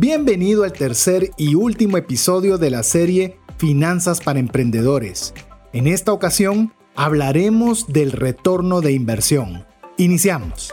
Bienvenido al tercer y último episodio de la serie Finanzas para Emprendedores. En esta ocasión hablaremos del retorno de inversión. Iniciamos.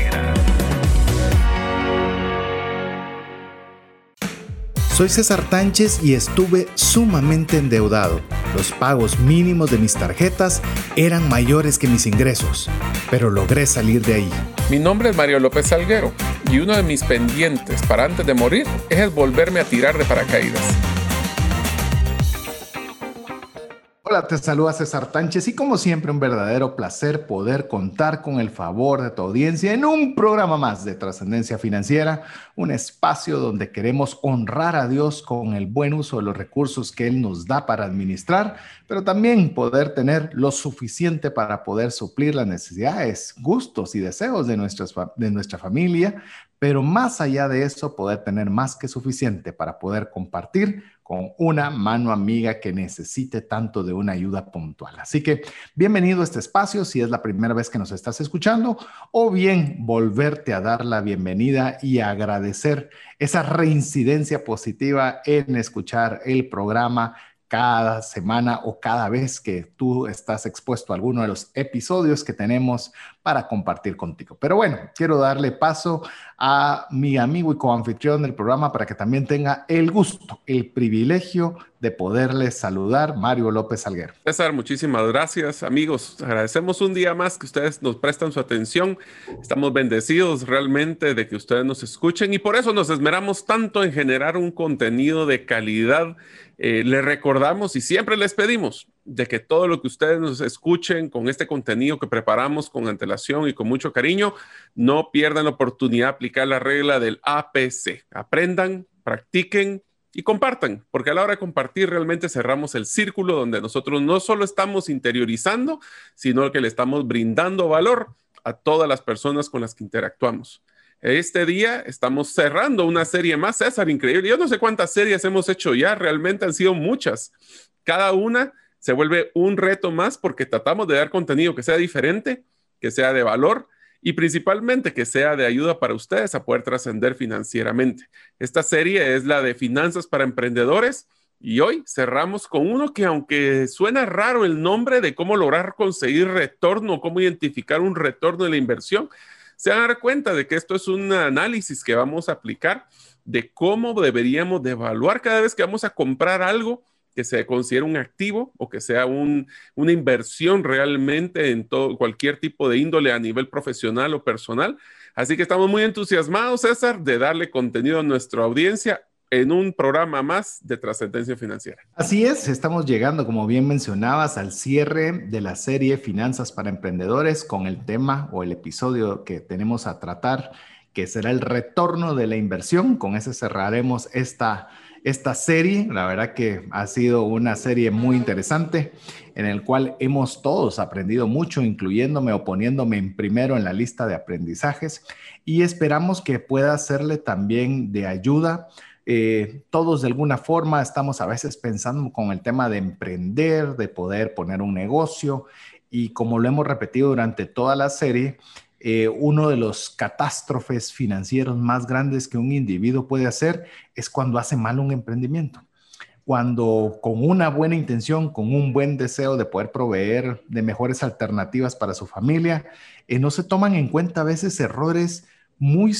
Soy César Tánchez y estuve sumamente endeudado. Los pagos mínimos de mis tarjetas eran mayores que mis ingresos, pero logré salir de ahí. Mi nombre es Mario López Salguero y uno de mis pendientes para antes de morir es volverme a tirar de paracaídas. Hola, te saluda César Tánchez y como siempre un verdadero placer poder contar con el favor de tu audiencia en un programa más de trascendencia financiera, un espacio donde queremos honrar a Dios con el buen uso de los recursos que Él nos da para administrar, pero también poder tener lo suficiente para poder suplir las necesidades, gustos y deseos de, nuestras, de nuestra familia, pero más allá de eso, poder tener más que suficiente para poder compartir con una mano amiga que necesite tanto de una ayuda puntual. Así que bienvenido a este espacio si es la primera vez que nos estás escuchando o bien volverte a dar la bienvenida y agradecer esa reincidencia positiva en escuchar el programa cada semana o cada vez que tú estás expuesto a alguno de los episodios que tenemos para compartir contigo. Pero bueno, quiero darle paso a mi amigo y coanfitrión del programa para que también tenga el gusto, el privilegio de poderle saludar, Mario López Alguero. César, muchísimas gracias, amigos. Agradecemos un día más que ustedes nos prestan su atención. Estamos bendecidos realmente de que ustedes nos escuchen y por eso nos esmeramos tanto en generar un contenido de calidad eh, les recordamos y siempre les pedimos de que todo lo que ustedes nos escuchen con este contenido que preparamos con antelación y con mucho cariño, no pierdan la oportunidad de aplicar la regla del APC. Aprendan, practiquen y compartan, porque a la hora de compartir realmente cerramos el círculo donde nosotros no solo estamos interiorizando, sino que le estamos brindando valor a todas las personas con las que interactuamos. Este día estamos cerrando una serie más, César, increíble. Yo no sé cuántas series hemos hecho ya, realmente han sido muchas. Cada una se vuelve un reto más porque tratamos de dar contenido que sea diferente, que sea de valor y principalmente que sea de ayuda para ustedes a poder trascender financieramente. Esta serie es la de finanzas para emprendedores y hoy cerramos con uno que aunque suena raro el nombre de cómo lograr conseguir retorno, cómo identificar un retorno de la inversión, se van cuenta de que esto es un análisis que vamos a aplicar de cómo deberíamos de evaluar cada vez que vamos a comprar algo que se considere un activo o que sea una inversión realmente en todo, cualquier tipo de índole a nivel profesional o personal. Así que estamos muy entusiasmados, César, de darle contenido a nuestra audiencia en un programa más de trascendencia financiera. Así es, estamos llegando, como bien mencionabas, al cierre de la serie Finanzas para Emprendedores con el tema o el episodio que tenemos a tratar, que será el retorno de la inversión. Con ese cerraremos esta, esta serie. La verdad que ha sido una serie muy interesante en el cual hemos todos aprendido mucho, incluyéndome o poniéndome en primero en la lista de aprendizajes y esperamos que pueda serle también de ayuda eh, todos de alguna forma estamos a veces pensando con el tema de emprender, de poder poner un negocio y como lo hemos repetido durante toda la serie, eh, uno de los catástrofes financieros más grandes que un individuo puede hacer es cuando hace mal un emprendimiento. Cuando con una buena intención, con un buen deseo de poder proveer de mejores alternativas para su familia, eh, no se toman en cuenta a veces errores muy,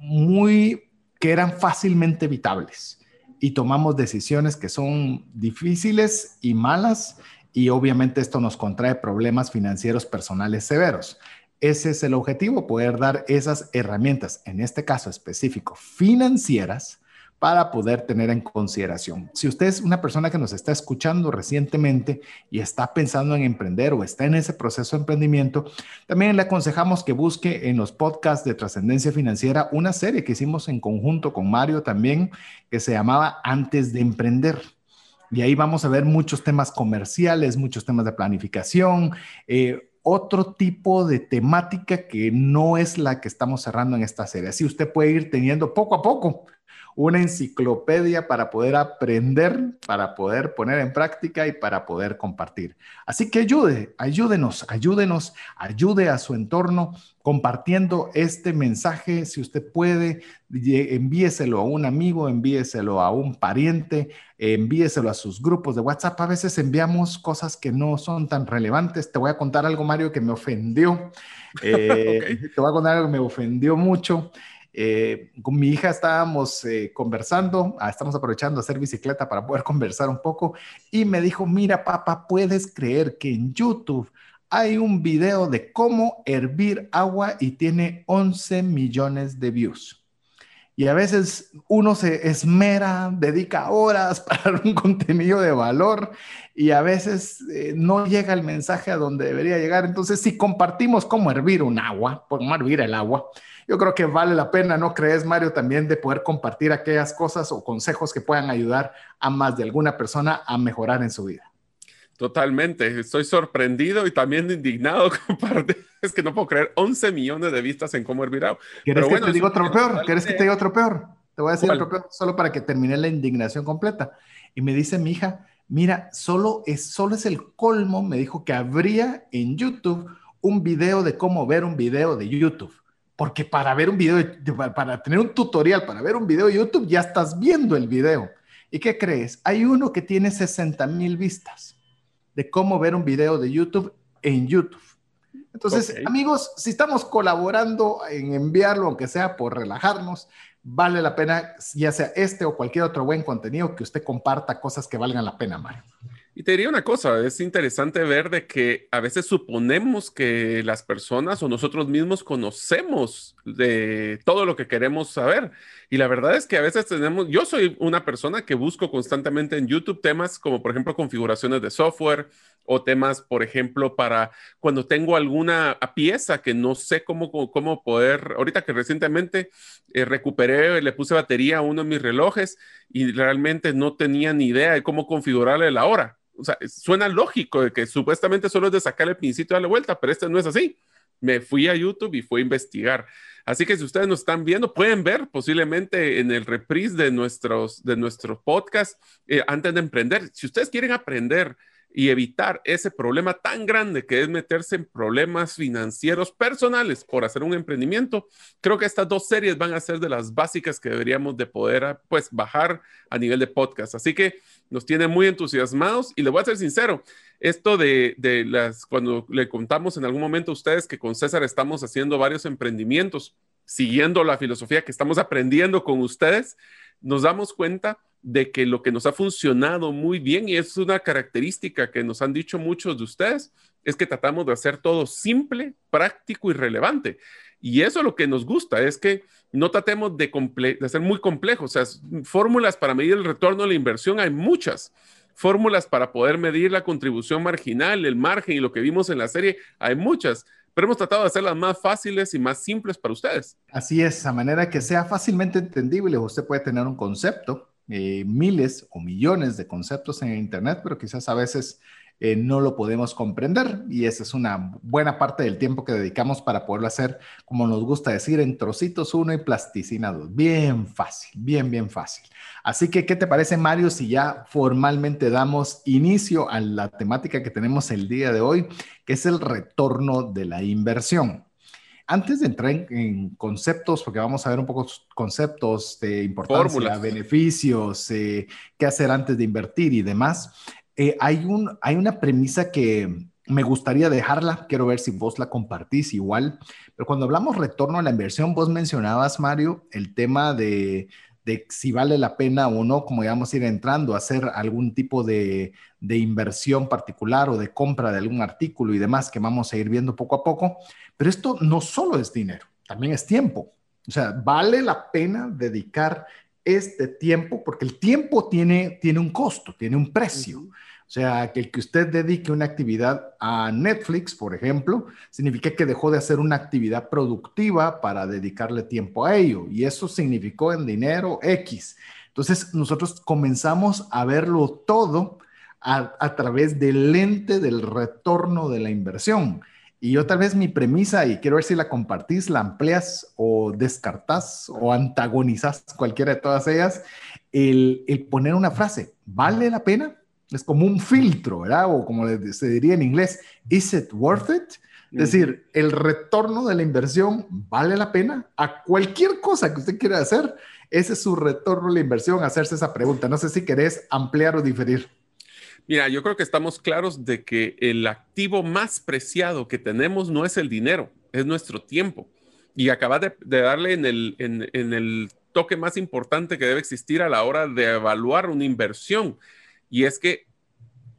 muy que eran fácilmente evitables y tomamos decisiones que son difíciles y malas y obviamente esto nos contrae problemas financieros personales severos. Ese es el objetivo, poder dar esas herramientas, en este caso específico, financieras, para poder tener en consideración. Si usted es una persona que nos está escuchando recientemente y está pensando en emprender o está en ese proceso de emprendimiento, también le aconsejamos que busque en los podcasts de trascendencia financiera una serie que hicimos en conjunto con Mario también, que se llamaba Antes de Emprender. Y ahí vamos a ver muchos temas comerciales, muchos temas de planificación, eh, otro tipo de temática que no es la que estamos cerrando en esta serie. Así usted puede ir teniendo poco a poco una enciclopedia para poder aprender, para poder poner en práctica y para poder compartir. Así que ayude, ayúdenos, ayúdenos, ayude a su entorno compartiendo este mensaje. Si usted puede, envíeselo a un amigo, envíeselo a un pariente, envíeselo a sus grupos de WhatsApp. A veces enviamos cosas que no son tan relevantes. Te voy a contar algo, Mario, que me ofendió. Eh, te voy a contar algo que me ofendió mucho. Eh, con mi hija estábamos eh, conversando, ah, estamos aprovechando hacer bicicleta para poder conversar un poco y me dijo, mira papá, ¿puedes creer que en YouTube hay un video de cómo hervir agua y tiene 11 millones de views? Y a veces uno se esmera, dedica horas para un contenido de valor y a veces eh, no llega el mensaje a donde debería llegar. Entonces, si compartimos cómo hervir un agua, cómo hervir el agua, yo creo que vale la pena, ¿no crees, Mario, también de poder compartir aquellas cosas o consejos que puedan ayudar a más de alguna persona a mejorar en su vida? Totalmente, estoy sorprendido y también indignado. Es que no puedo creer 11 millones de vistas en cómo hervir agua. ¿Quieres que te diga otro peor? ¿Quieres que te diga otro peor? Te voy a decir otro peor, solo para que termine la indignación completa. Y me dice mi hija, mira, solo es, solo es el colmo, me dijo que habría en YouTube un video de cómo ver un video de YouTube. Porque para ver un video, para tener un tutorial, para ver un video de YouTube, ya estás viendo el video. ¿Y qué crees? Hay uno que tiene 60 mil vistas de cómo ver un video de YouTube en YouTube. Entonces, amigos, si estamos colaborando en enviarlo, aunque sea por relajarnos, vale la pena, ya sea este o cualquier otro buen contenido, que usted comparta cosas que valgan la pena, Mario. Y te diría una cosa, es interesante ver de que a veces suponemos que las personas o nosotros mismos conocemos de todo lo que queremos saber. Y la verdad es que a veces tenemos, yo soy una persona que busco constantemente en YouTube temas como por ejemplo configuraciones de software o temas, por ejemplo, para cuando tengo alguna pieza que no sé cómo, cómo poder, ahorita que recientemente eh, recuperé, le puse batería a uno de mis relojes y realmente no tenía ni idea de cómo configurarle la hora o sea, suena lógico de que supuestamente solo es de sacar el pincito y darle vuelta, pero este no es así. Me fui a YouTube y fui a investigar. Así que si ustedes nos están viendo, pueden ver posiblemente en el reprise de nuestros, de nuestro podcast eh, antes de emprender. Si ustedes quieren aprender y evitar ese problema tan grande que es meterse en problemas financieros personales por hacer un emprendimiento, creo que estas dos series van a ser de las básicas que deberíamos de poder pues bajar a nivel de podcast. Así que nos tiene muy entusiasmados y le voy a ser sincero, esto de, de las, cuando le contamos en algún momento a ustedes que con César estamos haciendo varios emprendimientos, siguiendo la filosofía que estamos aprendiendo con ustedes, nos damos cuenta de que lo que nos ha funcionado muy bien y es una característica que nos han dicho muchos de ustedes, es que tratamos de hacer todo simple, práctico y relevante. Y eso es lo que nos gusta, es que no tratemos de, de hacer muy complejo. O sea, fórmulas para medir el retorno de la inversión hay muchas. Fórmulas para poder medir la contribución marginal, el margen y lo que vimos en la serie, hay muchas pero hemos tratado de hacerlas más fáciles y más simples para ustedes. Así es, a manera que sea fácilmente entendible. Usted puede tener un concepto, eh, miles o millones de conceptos en Internet, pero quizás a veces eh, no lo podemos comprender y esa es una buena parte del tiempo que dedicamos para poderlo hacer, como nos gusta decir, en trocitos uno y plasticina dos. Bien fácil, bien, bien fácil. Así que, ¿qué te parece, Mario, si ya formalmente damos inicio a la temática que tenemos el día de hoy, que es el retorno de la inversión? Antes de entrar en, conceptos, porque vamos a ver un poco conceptos de importancia, beneficios, eh, qué hacer antes de invertir y demás, eh, hay, un, hay una premisa que me gustaría dejarla, quiero ver si vos la compartís igual, pero cuando hablamos retorno a la inversión, vos mencionabas, Mario, el tema de, de si vale la pena o no, como a ir entrando, a hacer algún tipo de, de, inversión particular o de compra de algún artículo y demás que vamos a ir viendo poco a poco. Pero esto no solo es dinero, también es tiempo. O sea, vale la pena dedicar este tiempo porque el tiempo tiene, tiene un costo, tiene un precio. O sea, que el que usted dedique una actividad a Netflix, por ejemplo, significa que dejó de hacer una actividad productiva para dedicarle tiempo a ello. Y eso significó en dinero X. Entonces, nosotros comenzamos a verlo todo a, a través del lente del retorno de la inversión. Y yo tal vez mi premisa, y quiero ver si la compartís, la amplias o descartás o antagonizás cualquiera de todas ellas, el, el poner una frase, ¿vale la pena? Es como un filtro, ¿verdad? O como se diría en inglés, ¿is it worth it? Es decir, el retorno de la inversión vale la pena a cualquier cosa que usted quiera hacer. Ese es su retorno de la inversión, hacerse esa pregunta. No sé si querés ampliar o diferir. Mira, yo creo que estamos claros de que el activo más preciado que tenemos no es el dinero, es nuestro tiempo. Y acabas de, darle en el, en el toque más importante que debe existir a la hora de evaluar una inversión. Y es que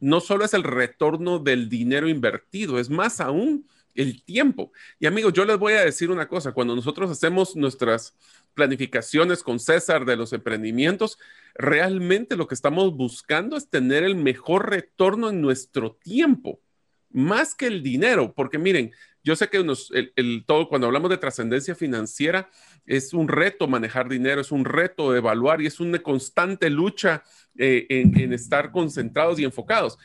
no solo es el retorno del dinero invertido, es más aún el tiempo. Y amigos, yo les voy a decir una cosa, cuando nosotros hacemos nuestras planificaciones con César de los emprendimientos, realmente lo que estamos buscando es tener el mejor retorno en nuestro tiempo, más que el dinero, porque miren, yo sé que el, todo, cuando hablamos de trascendencia financiera, es un reto manejar dinero, es un reto evaluar y es una constante lucha eh, en estar concentrados y enfocados.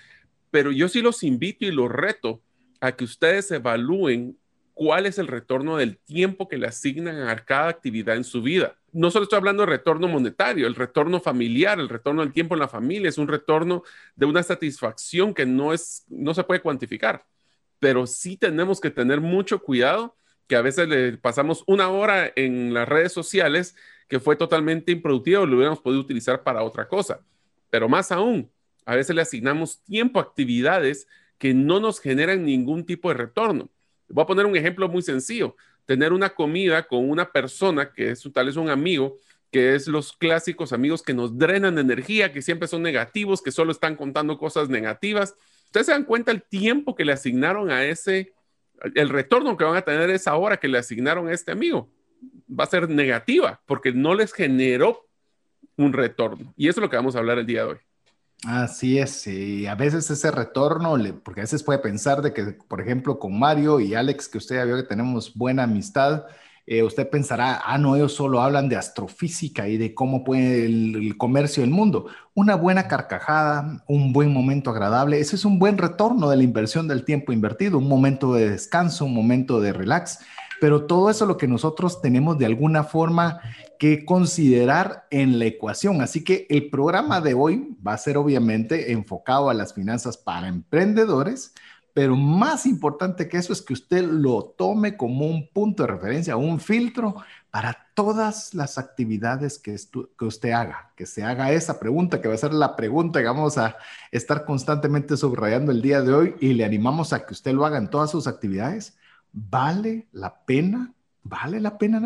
Pero yo sí los invito y los reto a que ustedes evalúen cuál es el retorno del tiempo que le asignan a cada actividad en su vida. No solo estoy hablando de retorno monetario, el retorno familiar, el retorno del tiempo en la familia es un retorno de una satisfacción que no es no se puede cuantificar, pero sí tenemos que tener mucho cuidado que a veces le pasamos una hora en las redes sociales que fue totalmente improductivo, lo hubiéramos podido utilizar para otra cosa. Pero más aún, a veces le asignamos tiempo a actividades que no nos generan ningún tipo de retorno. Voy a poner un ejemplo muy sencillo. Tener una comida con una persona que es tal vez un amigo, que es los clásicos amigos que nos drenan energía, que siempre son negativos, que solo están contando cosas negativas. Ustedes se dan cuenta el tiempo que le asignaron a ese, el retorno que van a tener esa hora que le asignaron a este amigo. Va a ser negativa porque no les generó un retorno. Y eso es lo que vamos a hablar el día de hoy. Así es, y a veces ese retorno, porque a veces puede pensar de que, por ejemplo, con Mario y Alex, que usted ya vio que tenemos buena amistad, eh, usted pensará, ah, no, ellos solo hablan de astrofísica y de cómo puede el, comercio del mundo. Una buena carcajada, un buen momento agradable, ese es un buen retorno de la inversión del tiempo invertido, un momento de descanso, un momento de relax pero todo eso es lo que nosotros tenemos de alguna forma que considerar en la ecuación. Así que el programa de hoy va a ser obviamente enfocado a las finanzas para emprendedores, pero más importante que eso es que usted lo tome como un punto de referencia, un filtro para todas las actividades que, que, usted haga, que se haga esa pregunta, que va a ser la pregunta que vamos a estar constantemente subrayando el día de hoy y le animamos a que usted lo haga en todas sus actividades ¿vale la pena? ¿Vale la pena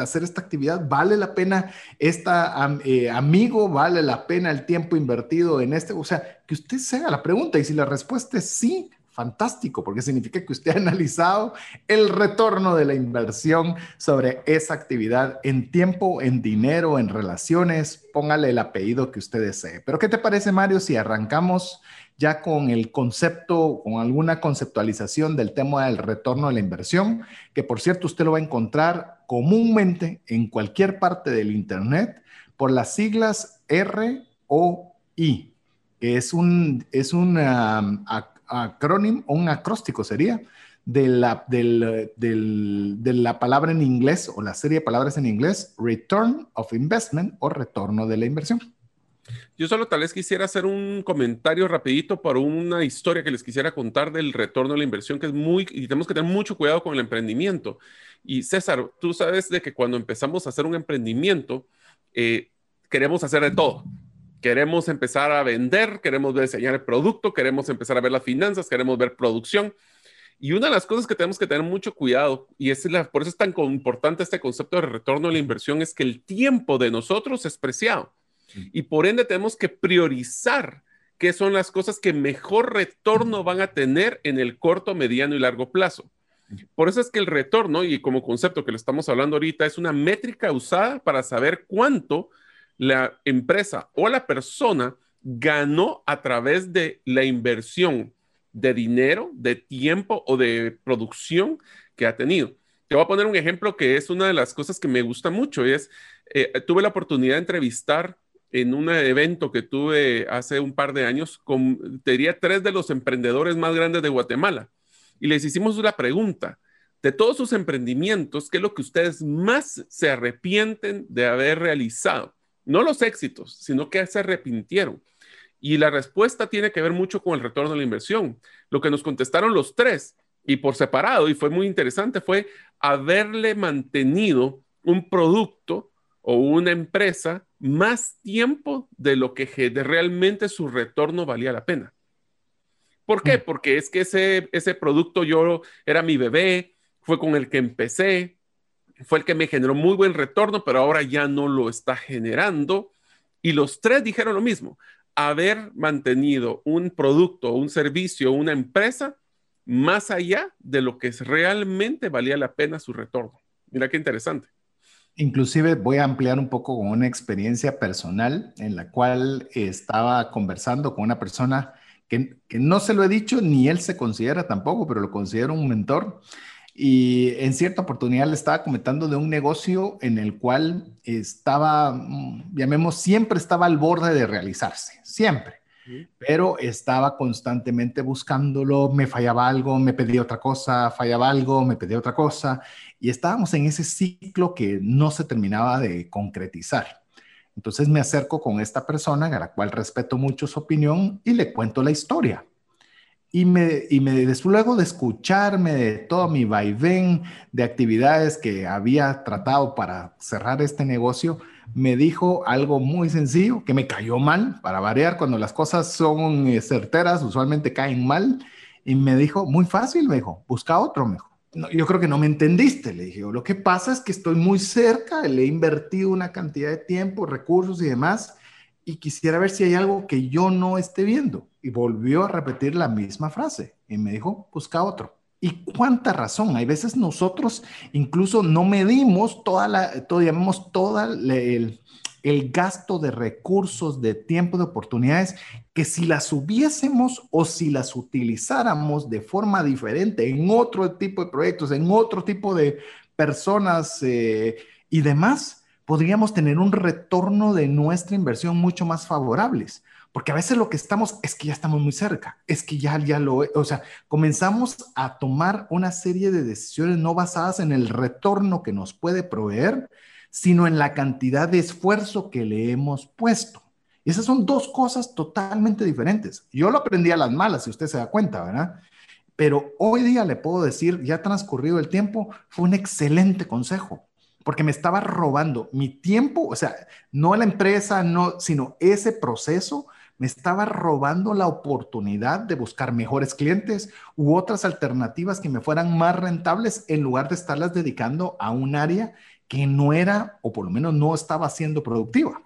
hacer esta actividad? ¿Vale la pena esta eh, amigo? ¿Vale la pena el tiempo invertido en este? O sea, que usted se haga la pregunta y si la respuesta es sí, fantástico, porque significa que usted ha analizado el retorno de la inversión sobre esa actividad en tiempo, en dinero, en relaciones. Póngale el apellido que usted desee. Pero ¿qué te parece, Mario, si arrancamos ya con el concepto, con alguna conceptualización del tema del retorno de la inversión, que por cierto usted lo va a encontrar comúnmente en cualquier parte del Internet por las siglas ROI, que es un, es un um, acrónimo, un acróstico sería, de la, de la palabra en inglés o la serie de palabras en inglés, Return of Investment o retorno de la inversión. Yo solo tal vez quisiera hacer un comentario rapidito por una historia que les quisiera contar del retorno de la inversión, que es muy, y tenemos que tener mucho cuidado con el emprendimiento. Y César, tú sabes de que cuando empezamos a hacer un emprendimiento, eh, queremos hacer de todo. Queremos empezar a vender, queremos diseñar el producto, queremos empezar a ver las finanzas, queremos ver producción. Y una de las cosas que tenemos que tener mucho cuidado, y es la, por eso es tan importante este concepto de retorno de la inversión, es que el tiempo de nosotros es preciado. Y por ende tenemos que priorizar qué son las cosas que mejor retorno van a tener en el corto, mediano y largo plazo. Por eso es que el retorno, y como concepto que le estamos hablando ahorita, es una métrica usada para saber cuánto la empresa o la persona ganó a través de la inversión de dinero, de tiempo o de producción que ha tenido. Te voy a poner un ejemplo que es una de las cosas que me gusta mucho. es, eh, tuve la oportunidad de entrevistar en un evento que tuve hace un par de años con, te diría, tres de los emprendedores más grandes de Guatemala. y les hicimos la pregunta, de todos sus emprendimientos, ¿qué es lo que ustedes más se arrepienten de haber realizado? No los éxitos, sino que se arrepintieron. Y la respuesta tiene que ver mucho con el retorno de la inversión. Lo que nos contestaron los tres y por separado, y fue muy interesante, fue haberle mantenido un producto o una empresa más tiempo de lo que realmente su retorno valía la pena. ¿Por qué? Mm. Porque es que ese, ese producto yo era mi bebé, fue con el que empecé, fue el que me generó muy buen retorno, pero ahora ya no lo está generando. Y los tres dijeron lo mismo, haber mantenido un producto, un servicio, una empresa más allá de lo que realmente valía la pena su retorno. Mira qué interesante. Inclusive voy a ampliar un poco con una experiencia personal en la cual estaba conversando con una persona que, que no se lo he dicho, ni él se considera tampoco, pero lo considero un mentor. Y en cierta oportunidad le estaba comentando de un negocio en el cual estaba, mm, llamemos, siempre estaba al borde de realizarse, siempre, pero estaba constantemente buscándolo, me fallaba algo, me pedía otra cosa, fallaba algo, me pedía otra cosa, y estábamos en ese ciclo que no se terminaba de concretizar. Entonces me acerco con esta persona, a la cual respeto mucho su opinión, y le cuento la historia. Y, me, y me, luego de escucharme de todo mi vaivén de actividades que había tratado para cerrar este negocio, me dijo algo muy sencillo que me cayó mal, para variar, cuando las cosas son eh, certeras, usualmente caen mal, y me dijo, muy fácil, me dijo, busca otro, me dijo. No, yo creo que no me entendiste, le dije, lo que pasa es que estoy muy cerca, le he invertido una cantidad de tiempo, recursos y demás, y quisiera ver si hay algo que yo no esté viendo. Y volvió a repetir la misma frase y me dijo, busca otro. Y cuánta razón. Hay veces nosotros incluso no medimos toda la, todo, llamamos toda el, el gasto de recursos, de tiempo, de oportunidades, que si las hubiésemos o si las utilizáramos de forma diferente en otro tipo de proyectos, en otro tipo de personas eh, y demás, podríamos tener un retorno de nuestra inversión mucho más favorables. Porque a veces lo que estamos es que ya estamos muy cerca, es que ya, ya lo, o sea, comenzamos a tomar una serie de decisiones no basadas en el retorno que nos puede proveer, sino en la cantidad de esfuerzo que le hemos puesto. Y esas son dos cosas totalmente diferentes. Yo lo aprendí a las malas, si usted se da cuenta, ¿verdad? Pero hoy día le puedo decir, ya transcurrido el tiempo, fue un excelente consejo porque me estaba robando mi tiempo, o sea, no la empresa, no, sino ese proceso me estaba robando la oportunidad de buscar mejores clientes u otras alternativas que me fueran más rentables en lugar de estarlas dedicando a un área que no era, o por lo menos no estaba siendo productiva.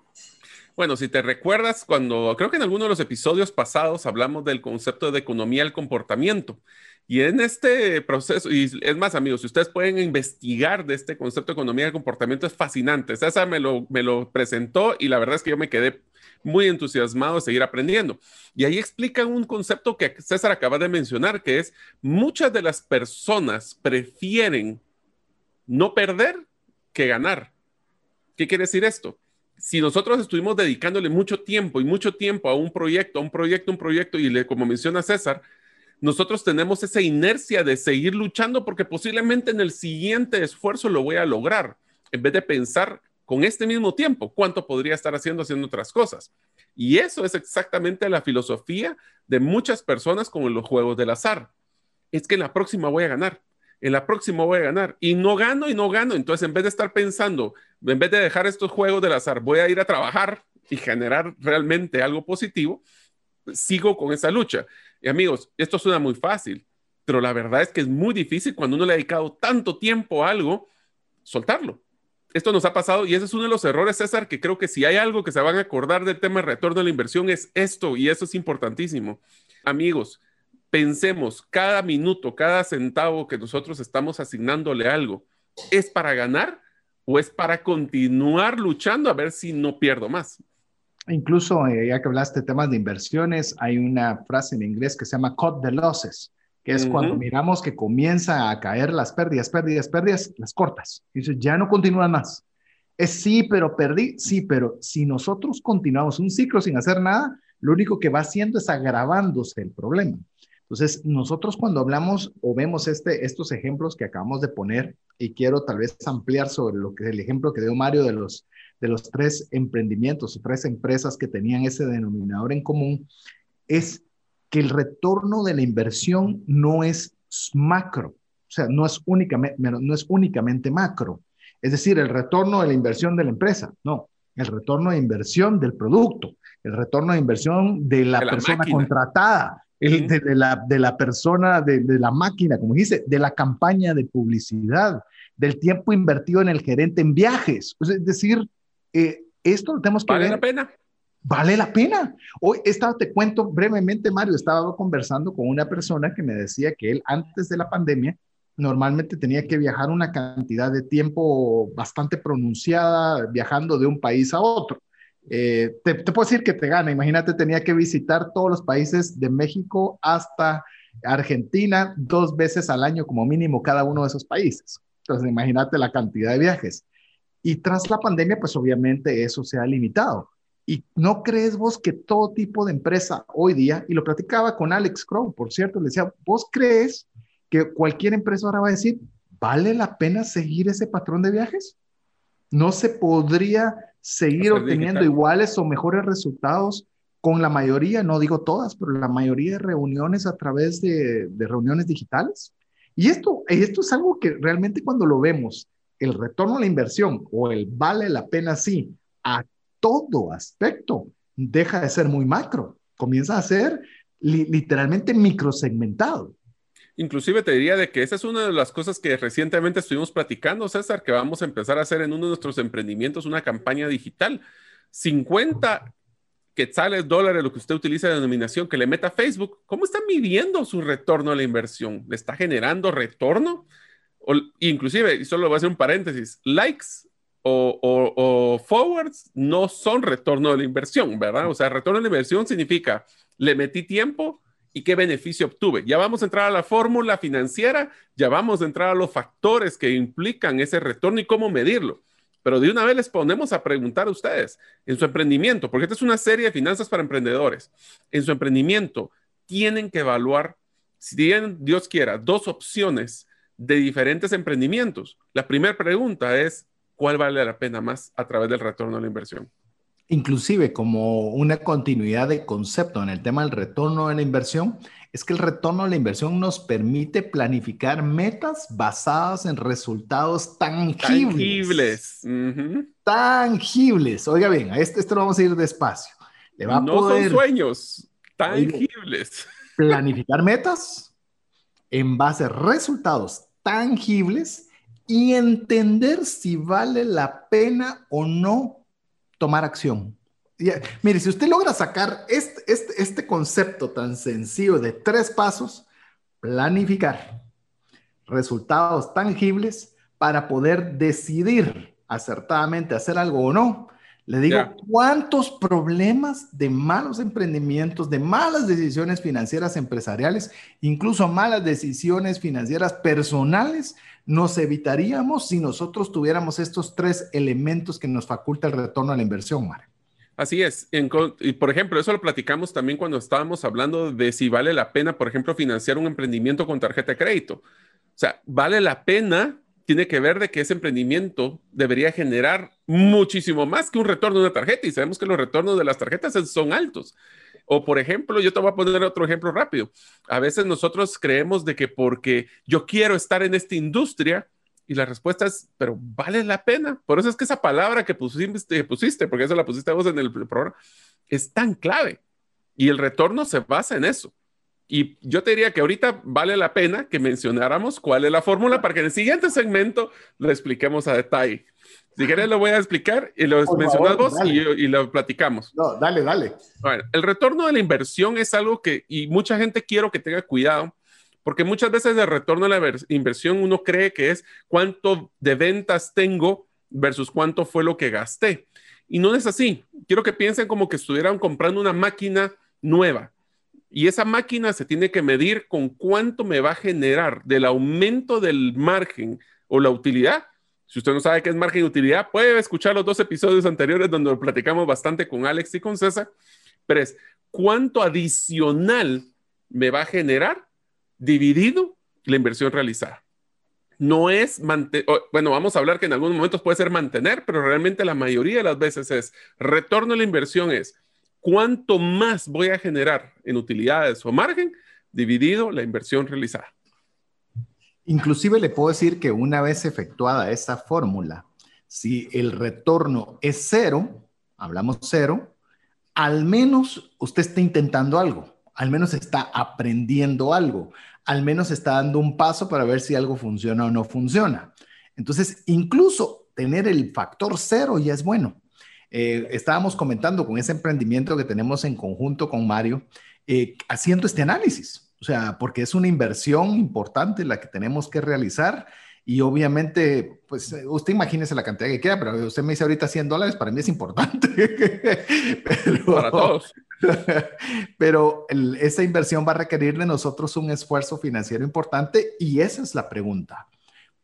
Bueno, si te recuerdas, cuando creo que en alguno de los episodios pasados hablamos del concepto de economía del comportamiento y en este proceso, y es más, amigos, si ustedes pueden investigar de este concepto de economía del comportamiento, es fascinante. César me lo, me lo presentó y la verdad es que yo me quedé muy entusiasmado de seguir aprendiendo. Y ahí explica un concepto que César acaba de mencionar, que es muchas de las personas prefieren no perder que ganar. ¿Qué quiere decir esto? Si nosotros estuvimos dedicándole mucho tiempo y mucho tiempo a un proyecto, a un proyecto, un proyecto, y le, como menciona César, nosotros tenemos esa inercia de seguir luchando porque posiblemente en el siguiente esfuerzo lo voy a lograr, en vez de pensar con este mismo tiempo cuánto podría estar haciendo haciendo otras cosas. Y eso es exactamente la filosofía de muchas personas con los juegos del azar. Es que en la próxima voy a ganar, en la próxima voy a ganar y no gano y no gano. Entonces, en vez de estar pensando, en vez de dejar estos juegos del azar, voy a ir a trabajar y generar realmente algo positivo, sigo con esa lucha. Y amigos, esto suena muy fácil, pero la verdad es que es muy difícil cuando uno le ha dedicado tanto tiempo a algo, soltarlo. Esto nos ha pasado y ese es uno de los errores, César, que creo que si hay algo que se van a acordar del tema de retorno a la inversión es esto y eso es importantísimo. Amigos, pensemos cada minuto, cada centavo que nosotros estamos asignándole algo, ¿es para ganar o es para continuar luchando a ver si no pierdo más? Incluso, eh, ya que hablaste de temas de inversiones, hay una frase en inglés que se llama cut the losses, que es cuando miramos que comienza a caer las pérdidas, pérdidas, pérdidas, las cortas. Y dices, ya no continúan más. Es sí, pero perdí, sí, pero si nosotros continuamos un ciclo sin hacer nada, lo único que va haciendo es agravándose el problema. Entonces, nosotros cuando hablamos o vemos este, estos ejemplos que acabamos de poner, y quiero tal vez ampliar sobre lo que el ejemplo que dio Mario de los, de los tres emprendimientos o tres empresas que tenían ese denominador en común, es que el retorno de la inversión no es macro, o sea, no es únicamente, no es únicamente macro. Es decir, el retorno de la inversión de la empresa, no, el retorno de inversión del producto, el retorno de inversión de la, persona contratada, el, de, la, de, la, persona, de, de, la máquina, como dice, de la campaña de publicidad, del tiempo invertido en el gerente en viajes. es decir, eh, esto lo tenemos que ¿Vale la pena? Vale la pena. Hoy estaba, te cuento brevemente, Mario, estaba conversando con una persona que me decía que él antes de la pandemia normalmente tenía que viajar una cantidad de tiempo bastante pronunciada viajando de un país a otro. Eh, te, puedo decir que te gana. Imagínate, tenía que visitar todos los países de México hasta Argentina dos veces al año como mínimo cada uno de esos países. Entonces, imagínate la cantidad de viajes. Y tras la pandemia, pues obviamente eso se ha limitado. ¿Y no crees vos que todo tipo de empresa hoy día, y lo platicaba con Alex Crow, por cierto, le decía, ¿vos crees que cualquier empresa ahora va a decir, ¿vale la pena seguir ese patrón de viajes? ¿No se podría seguir obteniendo iguales o mejores resultados con la mayoría, no digo todas, pero la mayoría de reuniones a través de, reuniones digitales. Y esto, esto es algo que realmente cuando lo vemos, el retorno a la inversión o el vale la pena sí, a todo aspecto, deja de ser muy macro, comienza a ser literalmente microsegmentado. Inclusive te diría de que esa es una de las cosas que recientemente estuvimos platicando, César, que vamos a empezar a hacer en uno de nuestros emprendimientos, una campaña digital. 50 quetzales, dólares, lo que usted utiliza de denominación, que le meta Facebook, ¿cómo está midiendo su retorno a la inversión? ¿Le está generando retorno? O, inclusive, y solo voy a hacer un paréntesis, likes o, o, forwards no son retorno de la inversión, ¿verdad? O sea, retorno de la inversión significa, le metí tiempo, y qué beneficio obtuve. Ya vamos a entrar a la fórmula financiera, ya vamos a entrar a los factores que implican ese retorno y cómo medirlo. Pero de una vez les ponemos a preguntar a ustedes, en su emprendimiento, porque esta es una serie de finanzas para emprendedores, en su emprendimiento tienen que evaluar, si tienen, Dios quiera, dos opciones de diferentes emprendimientos. La primera pregunta es, ¿cuál vale la pena más a través del retorno a la inversión? inclusive como una continuidad de concepto en el tema del retorno de la inversión, es que el retorno de la inversión nos permite planificar metas basadas en resultados tangibles. Tangibles. Tangibles. Oiga bien, a este, este lo vamos a ir despacio. Le va a no son sueños, tangibles. Planificar metas en base a resultados tangibles y entender si vale la pena o no tomar acción. mire, si usted logra sacar este, este, este concepto tan sencillo de tres pasos, planificar resultados tangibles para poder decidir acertadamente hacer algo o no. Le digo, ¿cuántos problemas de malos emprendimientos, de malas decisiones financieras empresariales, incluso malas decisiones financieras personales nos evitaríamos si nosotros tuviéramos estos tres elementos que nos faculta el retorno a la inversión, Mar. Así es. y por ejemplo, eso lo platicamos también cuando estábamos hablando de si vale la pena, por ejemplo, financiar un emprendimiento con tarjeta de crédito. O sea, vale la pena, tiene que ver de que ese emprendimiento debería generar muchísimo más que un retorno de una tarjeta y sabemos que los retornos de las tarjetas son altos. O por ejemplo, yo te voy a poner otro ejemplo rápido. A veces nosotros creemos de que porque yo quiero estar en esta industria, y la respuesta es, pero vale la pena. Por eso es que esa palabra que pusiste, pusiste porque eso la pusiste vos en el programa, es tan clave. Y el retorno se basa en eso. Y yo te diría que ahorita vale la pena que mencionáramos cuál es la fórmula para que en el siguiente segmento lo expliquemos a detalle. Si quieres lo voy a explicar y lo mencionamos y, lo platicamos. No, dale, dale. Bueno, el retorno de la inversión es algo que, y mucha gente quiero que tenga cuidado, porque muchas veces el retorno de la inversión uno cree que es cuánto de ventas tengo versus cuánto fue lo que gasté. Y no es así. Quiero que piensen como que estuvieran comprando una máquina nueva. Y esa máquina se tiene que medir con cuánto me va a generar del aumento del margen o la utilidad si usted no sabe qué es margen de utilidad, puede escuchar los dos episodios anteriores donde lo platicamos bastante con Alex y con César, pero es cuánto adicional me va a generar dividido la inversión realizada. No es mantener, bueno, vamos a hablar que en algunos momentos puede ser mantener, pero realmente la mayoría de las veces es retorno a la inversión es cuánto más voy a generar en utilidades o margen dividido la inversión realizada. Inclusive le puedo decir que una vez efectuada esa fórmula, si el retorno es cero, hablamos cero, al menos usted está intentando algo, al menos está aprendiendo algo, al menos está dando un paso para ver si algo funciona o no funciona. Entonces, incluso tener el factor cero ya es bueno. Eh, estábamos comentando con ese emprendimiento que tenemos en conjunto con Mario, eh, haciendo este análisis, o sea, porque es una inversión importante la que tenemos que realizar y obviamente, pues eh, usted imagínese la cantidad que queda, pero usted me dice ahorita 100 dólares, para mí es importante. para todos. Pero esa inversión va a requerir de nosotros un esfuerzo financiero importante y esa es la pregunta.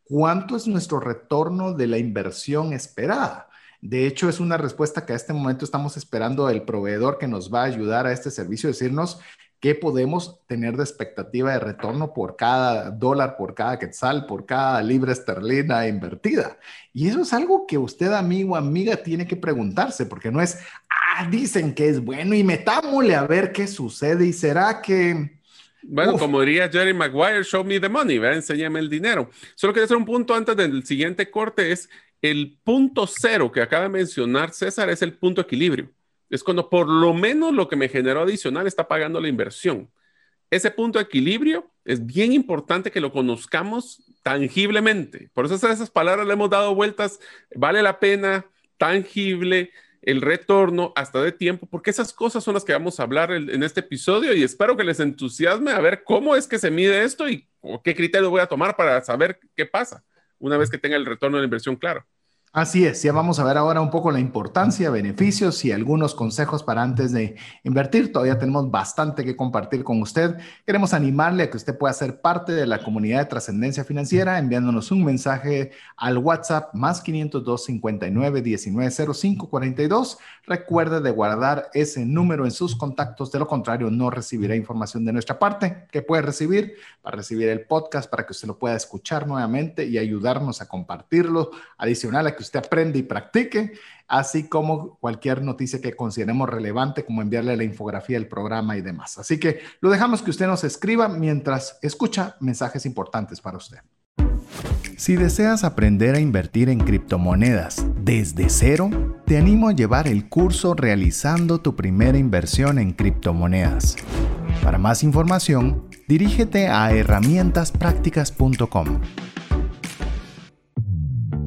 ¿Cuánto es nuestro retorno de la inversión esperada? De hecho, es una respuesta que a este momento estamos esperando el proveedor que nos va a ayudar a este servicio, decirnos qué podemos tener de expectativa de retorno por cada dólar, por cada quetzal, por cada libra esterlina invertida. Y eso es algo que usted, amigo, amiga, tiene que preguntarse, porque no es, ah, dicen que es bueno y metámosle a ver qué sucede y será que... Bueno, como diría Jerry Maguire, show me the money, ¿verdad? enséñame el dinero. Solo quería hacer un punto antes del siguiente corte, es el punto cero que acaba de mencionar César, es el punto equilibrio. Es cuando por lo menos lo que me generó adicional está pagando la inversión. Ese punto equilibrio es bien importante que lo conozcamos tangiblemente. Por eso esas palabras le hemos dado vueltas. Vale la pena, tangible, el retorno hasta de tiempo, porque esas cosas son las que vamos a hablar en este episodio y espero que les entusiasme a ver cómo es que se mide esto y qué criterio voy a tomar para saber qué pasa una vez que tenga el retorno de la inversión claro. Así es, ya vamos a ver ahora un poco la importancia, beneficios y algunos consejos para antes de invertir. Todavía tenemos bastante que compartir con usted. Queremos animarle a que usted pueda ser parte de la comunidad de trascendencia financiera enviándonos un mensaje al WhatsApp más 502 59 19 05 42. Recuerde de guardar ese número en sus contactos, de lo contrario no recibirá información de nuestra parte. ¿Qué puede recibir? Para recibir el podcast, para que usted lo pueda escuchar nuevamente y ayudarnos a compartirlo. Adicional a que usted aprende y practique, así como cualquier noticia que consideremos relevante, como enviarle la infografía del programa y demás. Así que lo dejamos que usted nos escriba mientras escucha mensajes importantes para usted. Si deseas aprender a invertir en criptomonedas desde cero, te animo a llevar el curso Realizando tu primera inversión en criptomonedas. Para más información, dirígete a herramientasprácticas.com.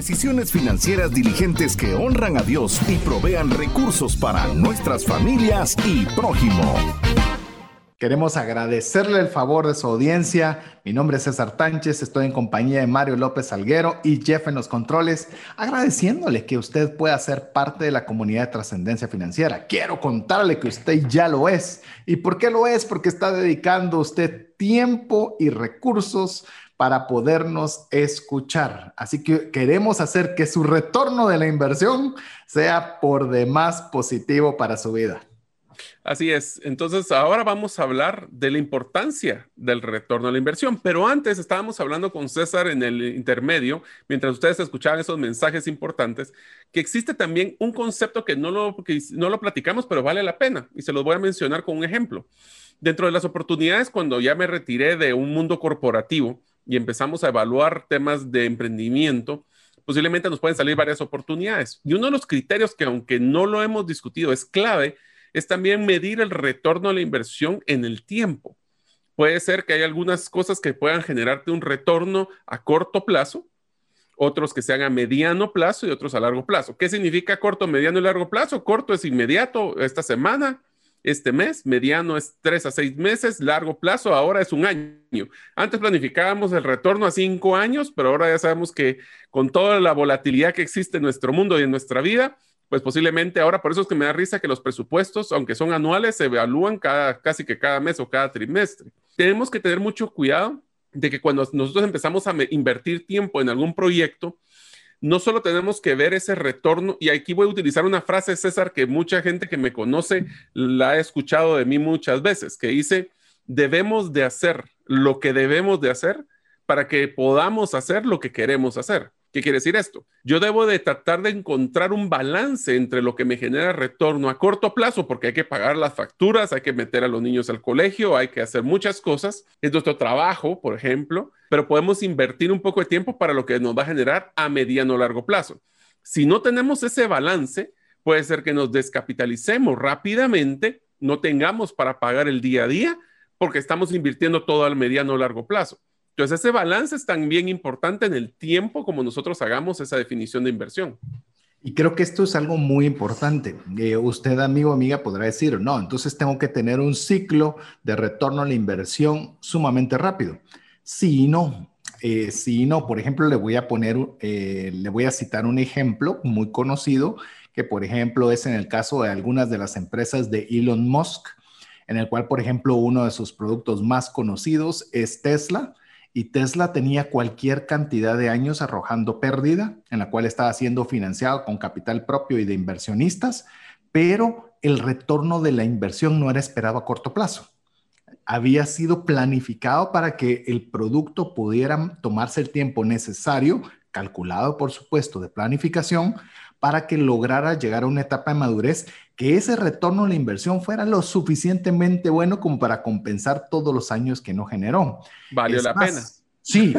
Decisiones financieras diligentes que honran a Dios y provean recursos para nuestras familias y prójimo. Queremos agradecerle el favor de su audiencia. Mi nombre es César Tánchez, estoy en compañía de Mario López Salguero y Jeff en los controles, agradeciéndole que usted pueda ser parte de la comunidad de trascendencia financiera. Quiero contarle que usted ya lo es. ¿Y por qué lo es? Porque está dedicando usted tiempo y recursos para podernos escuchar. Así que queremos hacer que su retorno de la inversión sea por demás positivo para su vida. Así es. Entonces, ahora vamos a hablar de la importancia del retorno a la inversión. Pero antes estábamos hablando con César en el intermedio, mientras ustedes escuchaban esos mensajes importantes, que existe también un concepto que no lo, no lo platicamos, pero vale la pena. Y se los voy a mencionar con un ejemplo. Dentro de las oportunidades, cuando ya me retiré de un mundo corporativo, y empezamos a evaluar temas de emprendimiento, posiblemente nos pueden salir varias oportunidades. Y uno de los criterios que aunque no lo hemos discutido es clave, es también medir el retorno a la inversión en el tiempo. Puede ser que hay algunas cosas que puedan generarte un retorno a corto plazo, otros que sean a mediano plazo y otros a largo plazo. ¿Qué significa corto, mediano y largo plazo? Corto es inmediato, esta semana, este mes, mediano es tres a seis meses, largo plazo ahora es un año. Antes planificábamos el retorno a cinco años, pero ahora ya sabemos que con toda la volatilidad que existe en nuestro mundo y en nuestra vida, pues posiblemente ahora, por eso es que me da risa que los presupuestos, aunque son anuales, se evalúan cada, casi que cada mes o cada trimestre. Tenemos que tener mucho cuidado de que cuando nosotros empezamos a invertir tiempo en algún proyecto, no solo tenemos que ver ese retorno, y aquí voy a utilizar una frase, César, que mucha gente que me conoce la ha escuchado de mí muchas veces, que dice, debemos de hacer lo que debemos de hacer para que podamos hacer lo que queremos hacer. ¿Qué quiere decir esto? Yo debo de tratar de encontrar un balance entre lo que me genera retorno a corto plazo, porque hay que pagar las facturas, hay que meter a los niños al colegio, hay que hacer muchas cosas. Es nuestro trabajo, por ejemplo, pero podemos invertir un poco de tiempo para lo que nos va a generar a mediano o largo plazo. Si no tenemos ese balance, puede ser que nos descapitalicemos rápidamente, no tengamos para pagar el día a día, porque estamos invirtiendo todo al mediano o largo plazo. Entonces, ese balance es también importante en el tiempo como nosotros hagamos esa definición de inversión. Y creo que esto es algo muy importante. Eh, usted, amigo amiga, podrá decir, no, entonces tengo que tener un ciclo de retorno a la inversión sumamente rápido. Sí y no. Eh, sí y no. Por ejemplo, le voy a poner, eh, le voy a citar un ejemplo muy conocido, que por ejemplo es en el caso de algunas de las empresas de Elon Musk, en el cual, por ejemplo, uno de sus productos más conocidos es Tesla y Tesla tenía cualquier cantidad de años arrojando pérdida, en la cual estaba siendo financiado con capital propio y de inversionistas, pero el retorno de la inversión no era esperado a corto plazo. Había sido planificado para que el producto pudiera tomarse el tiempo necesario, calculado por supuesto de planificación, para que lograra llegar a una etapa de madurez, que ese retorno a la inversión fuera lo suficientemente bueno como para compensar todos los años que no generó. Valió la pena. Sí,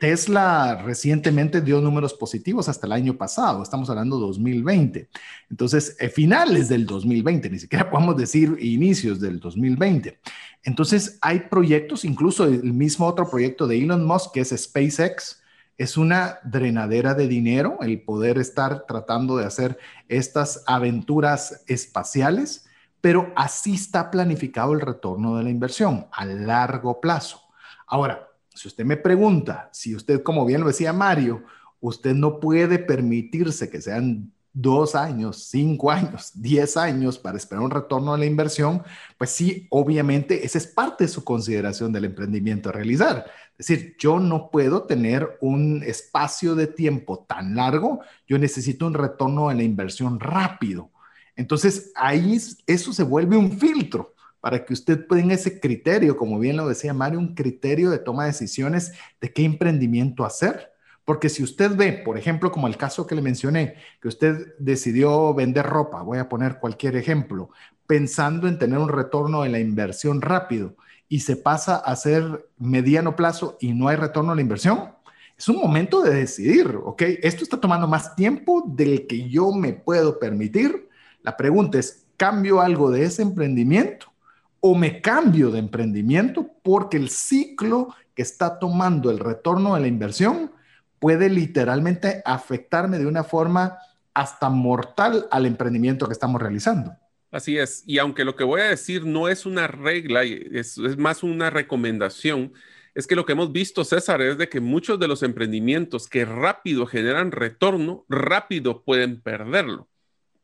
Tesla recientemente dio números positivos hasta el año pasado, estamos hablando 2020. Entonces, eh, finales del 2020, ni siquiera podemos decir inicios del 2020. Entonces, hay proyectos, incluso el mismo otro proyecto de Elon Musk, que es SpaceX, es una drenadera de dinero el poder estar tratando de hacer estas aventuras espaciales, pero así está planificado el retorno de la inversión a largo plazo. Ahora, si usted me pregunta, si usted, como bien lo decía Mario, usted no puede permitirse que sean dos años, cinco años, diez años para esperar un retorno de la inversión, pues sí, obviamente esa es parte de su consideración del emprendimiento a realizar. Es decir, yo no puedo tener un espacio de tiempo tan largo, yo necesito un retorno de la inversión rápido. Entonces, ahí eso se vuelve un filtro para que usted tenga ese criterio, como bien lo decía Mario, un criterio de toma de decisiones de qué emprendimiento hacer. Porque si usted ve, por ejemplo, como el caso que le mencioné, que usted decidió vender ropa, voy a poner cualquier ejemplo, pensando en tener un retorno de la inversión rápido, y se pasa a ser mediano plazo y no hay retorno a la inversión, es un momento de decidir, ¿ok? Esto está tomando más tiempo del que yo me puedo permitir. La pregunta es, ¿cambio algo de ese emprendimiento o me cambio de emprendimiento porque el ciclo que está tomando el retorno de la inversión puede literalmente afectarme de una forma hasta mortal al emprendimiento que estamos realizando? Así es, y aunque lo que voy a decir no es una regla, es, es, más una recomendación, es que lo que hemos visto, César, es de que muchos de los emprendimientos que rápido generan retorno, rápido pueden perderlo.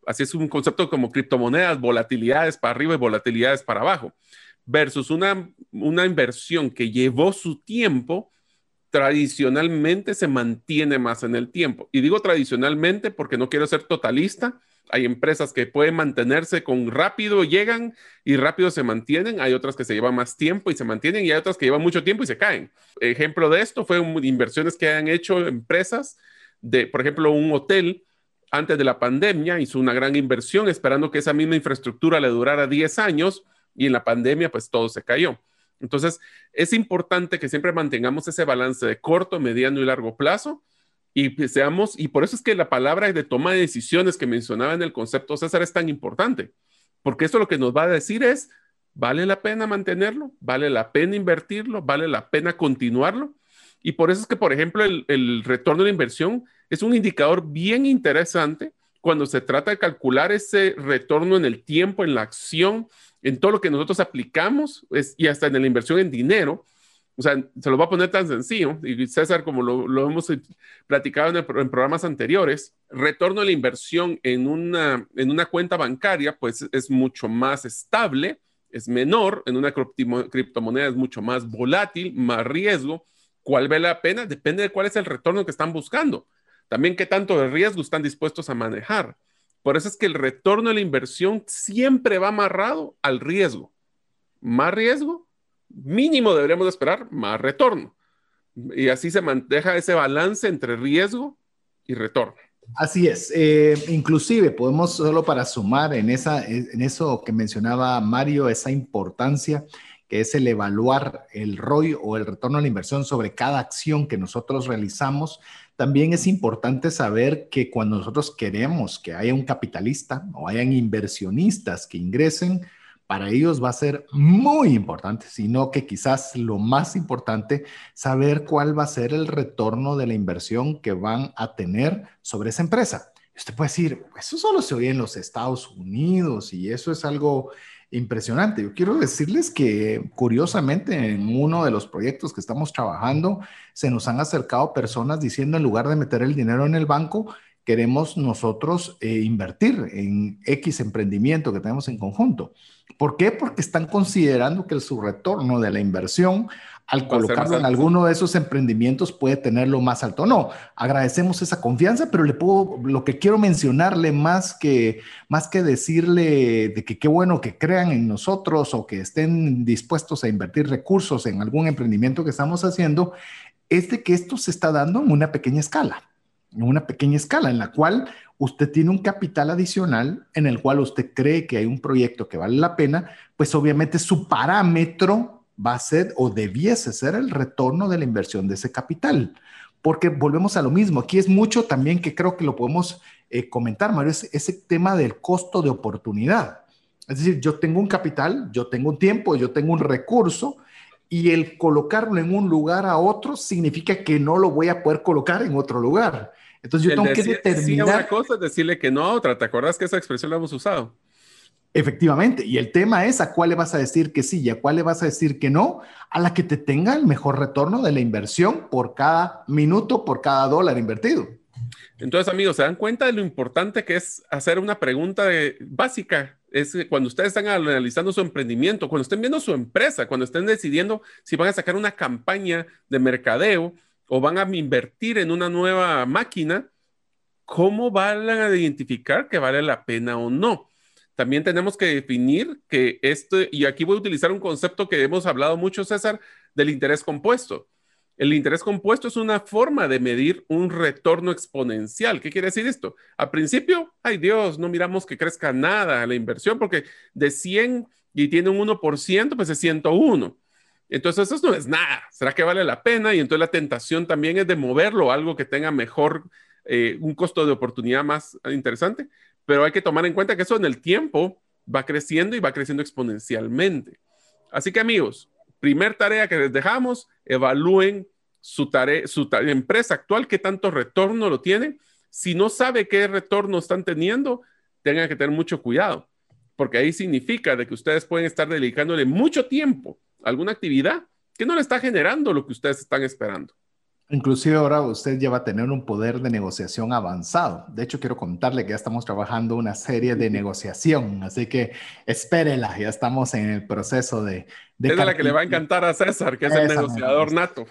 Así es un concepto como criptomonedas, volatilidades para arriba y volatilidades para abajo, versus una, una inversión que llevó su tiempo, tradicionalmente se mantiene más en el tiempo. Y digo tradicionalmente porque no quiero ser totalista, hay empresas que pueden mantenerse con rápido, llegan y rápido se mantienen. Hay otras que se llevan más tiempo y se mantienen y hay otras que llevan mucho tiempo y se caen. Ejemplo de esto fue inversiones que han hecho empresas de, por ejemplo, un hotel antes de la pandemia hizo una gran inversión esperando que esa misma infraestructura le durara 10 años y en la pandemia pues todo se cayó. Entonces, es importante que siempre mantengamos ese balance de corto, mediano y largo plazo y seamos, y por eso es que la palabra de toma de decisiones que mencionaba en el concepto César es tan importante, porque esto lo que nos va a decir es, ¿vale la pena mantenerlo? ¿Vale la pena invertirlo? ¿Vale la pena continuarlo? Y por eso es que, por ejemplo, el, el retorno de inversión es un indicador bien interesante cuando se trata de calcular ese retorno en el tiempo, en la acción, en todo lo que nosotros aplicamos y hasta en la inversión en dinero. O sea, se lo va a poner tan sencillo. Y César, como lo, hemos platicado en, programas anteriores, retorno de la inversión en una, en una cuenta bancaria, pues es mucho más estable, es menor. En una criptomoneda es mucho más volátil, más riesgo. ¿Cuál vale la pena? Depende de cuál es el retorno que están buscando. También qué tanto de riesgo están dispuestos a manejar. Por eso es que el retorno de la inversión siempre va amarrado al riesgo. Más riesgo, mínimo deberíamos esperar más retorno. Y así se maneja ese balance entre riesgo y retorno. Así es. Eh, inclusive podemos solo para sumar en, esa, en eso que mencionaba Mario, esa importancia que es el evaluar el ROI o el retorno a la inversión sobre cada acción que nosotros realizamos, también es importante saber que cuando nosotros queremos que haya un capitalista o hayan inversionistas que ingresen, para ellos va a ser muy importante, sino que quizás lo más importante, saber cuál va a ser el retorno de la inversión que van a tener sobre esa empresa. Usted puede decir, eso solo se oye en los Estados Unidos y eso es algo impresionante. Yo quiero decirles que curiosamente en uno de los proyectos que estamos trabajando se nos han acercado personas diciendo en lugar de meter el dinero en el banco, queremos nosotros eh, invertir en X emprendimiento que tenemos en conjunto. ¿Por qué? Porque están considerando que su retorno de la inversión al colocarlo en alguno de esos emprendimientos puede tenerlo más alto. No, agradecemos esa confianza, pero le puedo, lo que quiero mencionarle más que, más que decirle de que qué bueno que crean en nosotros o que estén dispuestos a invertir recursos en algún emprendimiento que estamos haciendo, es de que esto se está dando en una pequeña escala, en una pequeña escala en la cual usted tiene un capital adicional en el cual usted cree que hay un proyecto que vale la pena, pues obviamente su parámetro va a ser o debiese ser el retorno de la inversión de ese capital. Porque volvemos a lo mismo, aquí es mucho también que creo que lo podemos eh, comentar, Mario, es ese tema del costo de oportunidad. Es decir, yo tengo un capital, yo tengo un tiempo, yo tengo un recurso y el colocarlo en un lugar a otro significa que no lo voy a poder colocar en otro lugar. Entonces yo tengo que determinar. una cosa es decirle que no a otra. ¿Te acuerdas que esa expresión la hemos usado? Efectivamente, y el tema es a cuál le vas a decir que sí y a cuál le vas a decir que no, a la que te tenga el mejor retorno de la inversión por cada minuto, por cada dólar invertido. Entonces, amigos, se dan cuenta de lo importante que es hacer una pregunta básica. Es cuando ustedes están analizando su emprendimiento, cuando estén viendo su empresa, cuando estén decidiendo si van a sacar una campaña de mercadeo o van a invertir en una nueva máquina, ¿cómo van a identificar que vale la pena o no? también tenemos que definir que esto, y aquí voy a utilizar un concepto que hemos hablado mucho, César, del interés compuesto. El interés compuesto es una forma de medir un retorno exponencial. ¿Qué quiere decir esto? Al principio, ay Dios, no miramos que crezca nada la inversión porque de 100 y tiene un 1%, pues es 101. Entonces eso no es nada. ¿Será que vale la pena? Y entonces la tentación también es de moverlo a algo que tenga mejor, eh, un costo de oportunidad más interesante pero hay que tomar en cuenta que eso en el tiempo va creciendo y va creciendo exponencialmente. Así que amigos, primer tarea que les dejamos, evalúen su, tarea, su empresa actual, qué tanto retorno lo tiene. Si no sabe qué retorno están teniendo, tengan que tener mucho cuidado, porque ahí significa de que ustedes pueden estar dedicándole mucho tiempo alguna actividad que no le está generando lo que ustedes están esperando. Inclusive ahora usted ya va a tener un poder de negociación avanzado. De hecho, quiero contarle que ya estamos trabajando una serie de negociación, así que espérela, ya estamos en el proceso de... de es la que le va a encantar a César, que es el negociador nato.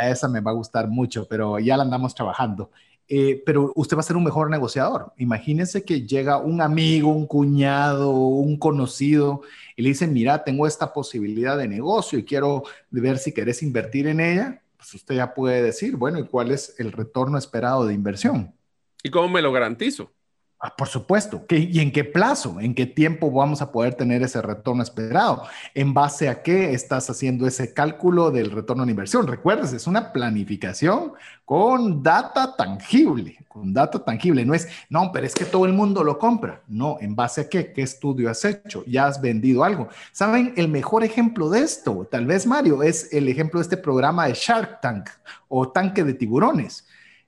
esa me va a gustar mucho, pero ya la andamos trabajando. Eh, pero usted va a ser un mejor negociador. Imagínese que llega un amigo, un cuñado, un conocido y le dice, mira, tengo esta posibilidad de negocio y quiero ver si querés invertir en ella pues usted ya puede decir, bueno, ¿y cuál es el retorno esperado de inversión? ¿Y cómo me lo garantizo? Ah, por supuesto. ¿Y en qué plazo? ¿En qué tiempo vamos a poder tener ese retorno esperado? ¿En base a qué estás haciendo ese cálculo del retorno de inversión? Recuerdes, es una planificación con data tangible, con data tangible. No es, no, pero es que todo el mundo lo compra. No, ¿en base a qué? ¿Qué estudio has hecho? ¿Ya has vendido algo? ¿Saben? El mejor ejemplo de esto, tal vez Mario, es el ejemplo de este programa de Shark Tank o Tanque de Tiburones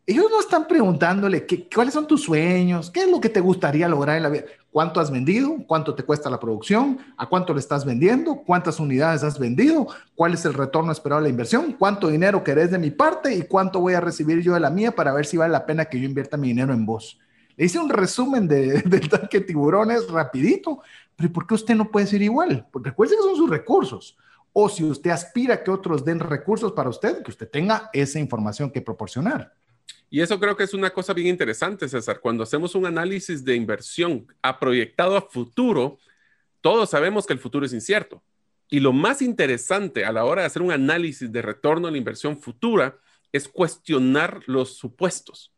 ellos no están preguntándole qué, cuáles son tus sueños, qué es lo que te gustaría lograr en la vida, cuánto has vendido, cuánto te cuesta la producción, a cuánto le estás vendiendo, cuántas unidades has vendido, cuál es el retorno esperado de la inversión, cuánto dinero querés de mi parte y cuánto voy a recibir yo de la mía para ver si vale la pena que yo invierta mi dinero en vos. Le hice un resumen de, del tanque tiburones rapidito, pero ¿por qué usted no puede ser igual? Porque recuerde que son sus recursos. O si usted aspira a que otros den recursos para usted, que usted tenga esa información que proporcionar. Y eso creo que es una cosa bien interesante, César. Cuando hacemos un análisis de inversión a proyectado a futuro, todos sabemos que el futuro es incierto. Y lo más interesante a la hora de hacer un análisis de retorno a la inversión futura es cuestionar los supuestos,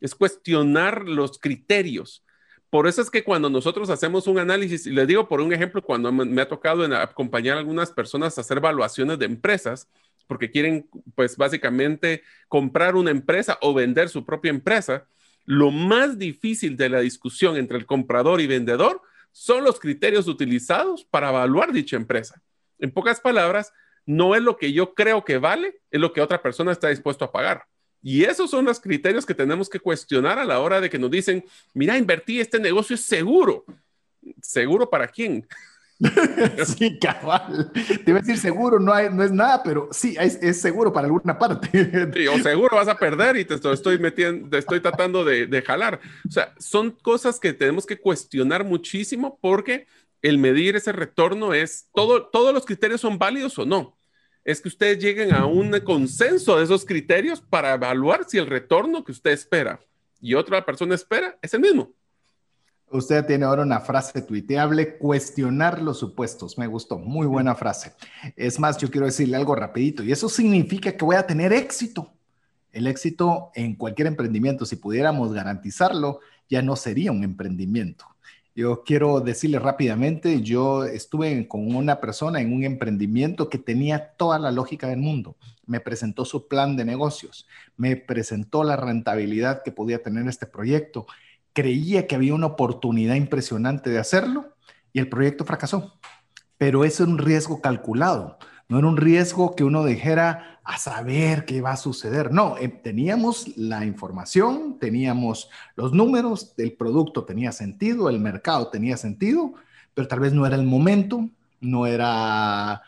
es cuestionar los criterios. Por eso es que cuando nosotros hacemos un análisis, y les digo por un ejemplo, cuando me, ha tocado acompañar a algunas personas a hacer evaluaciones de empresas, porque quieren, pues básicamente, comprar una empresa o vender su propia empresa, lo más difícil de la discusión entre el comprador y vendedor son los criterios utilizados para evaluar dicha empresa. En pocas palabras, no es lo que yo creo que vale, es lo que otra persona está dispuesto a pagar. Y esos son los criterios que tenemos que cuestionar a la hora de que nos dicen, mira, invertí, este negocio es seguro. ¿Seguro para quién? sí, cabal. Te iba a decir seguro, no, hay, no es nada, pero sí, es, seguro para alguna parte. sí, o seguro vas a perder y te estoy metiendo, te estoy tratando de, de, jalar. O sea, son cosas que tenemos que cuestionar muchísimo porque el medir ese retorno es, todo, todos los criterios son válidos o no. Es que ustedes lleguen a un consenso de esos criterios para evaluar si el retorno que usted espera y otra persona espera es el mismo. Usted tiene ahora una frase tuiteable, cuestionar los supuestos. Me gustó, muy buena frase. Es más, yo quiero decirle algo rapidito y eso significa que voy a tener éxito. El éxito en cualquier emprendimiento, si pudiéramos garantizarlo, ya no sería un emprendimiento. Yo quiero decirle rápidamente, yo estuve con una persona en un emprendimiento que tenía toda la lógica del mundo. Me presentó su plan de negocios, me presentó la rentabilidad que podía tener este proyecto creía que había una oportunidad impresionante de hacerlo y el proyecto fracasó. Pero eso era un riesgo calculado, no era un riesgo que uno dijera a saber qué va a suceder. No, eh, teníamos la información, teníamos los números, el producto tenía sentido, el mercado tenía sentido, pero tal vez no era el momento, no era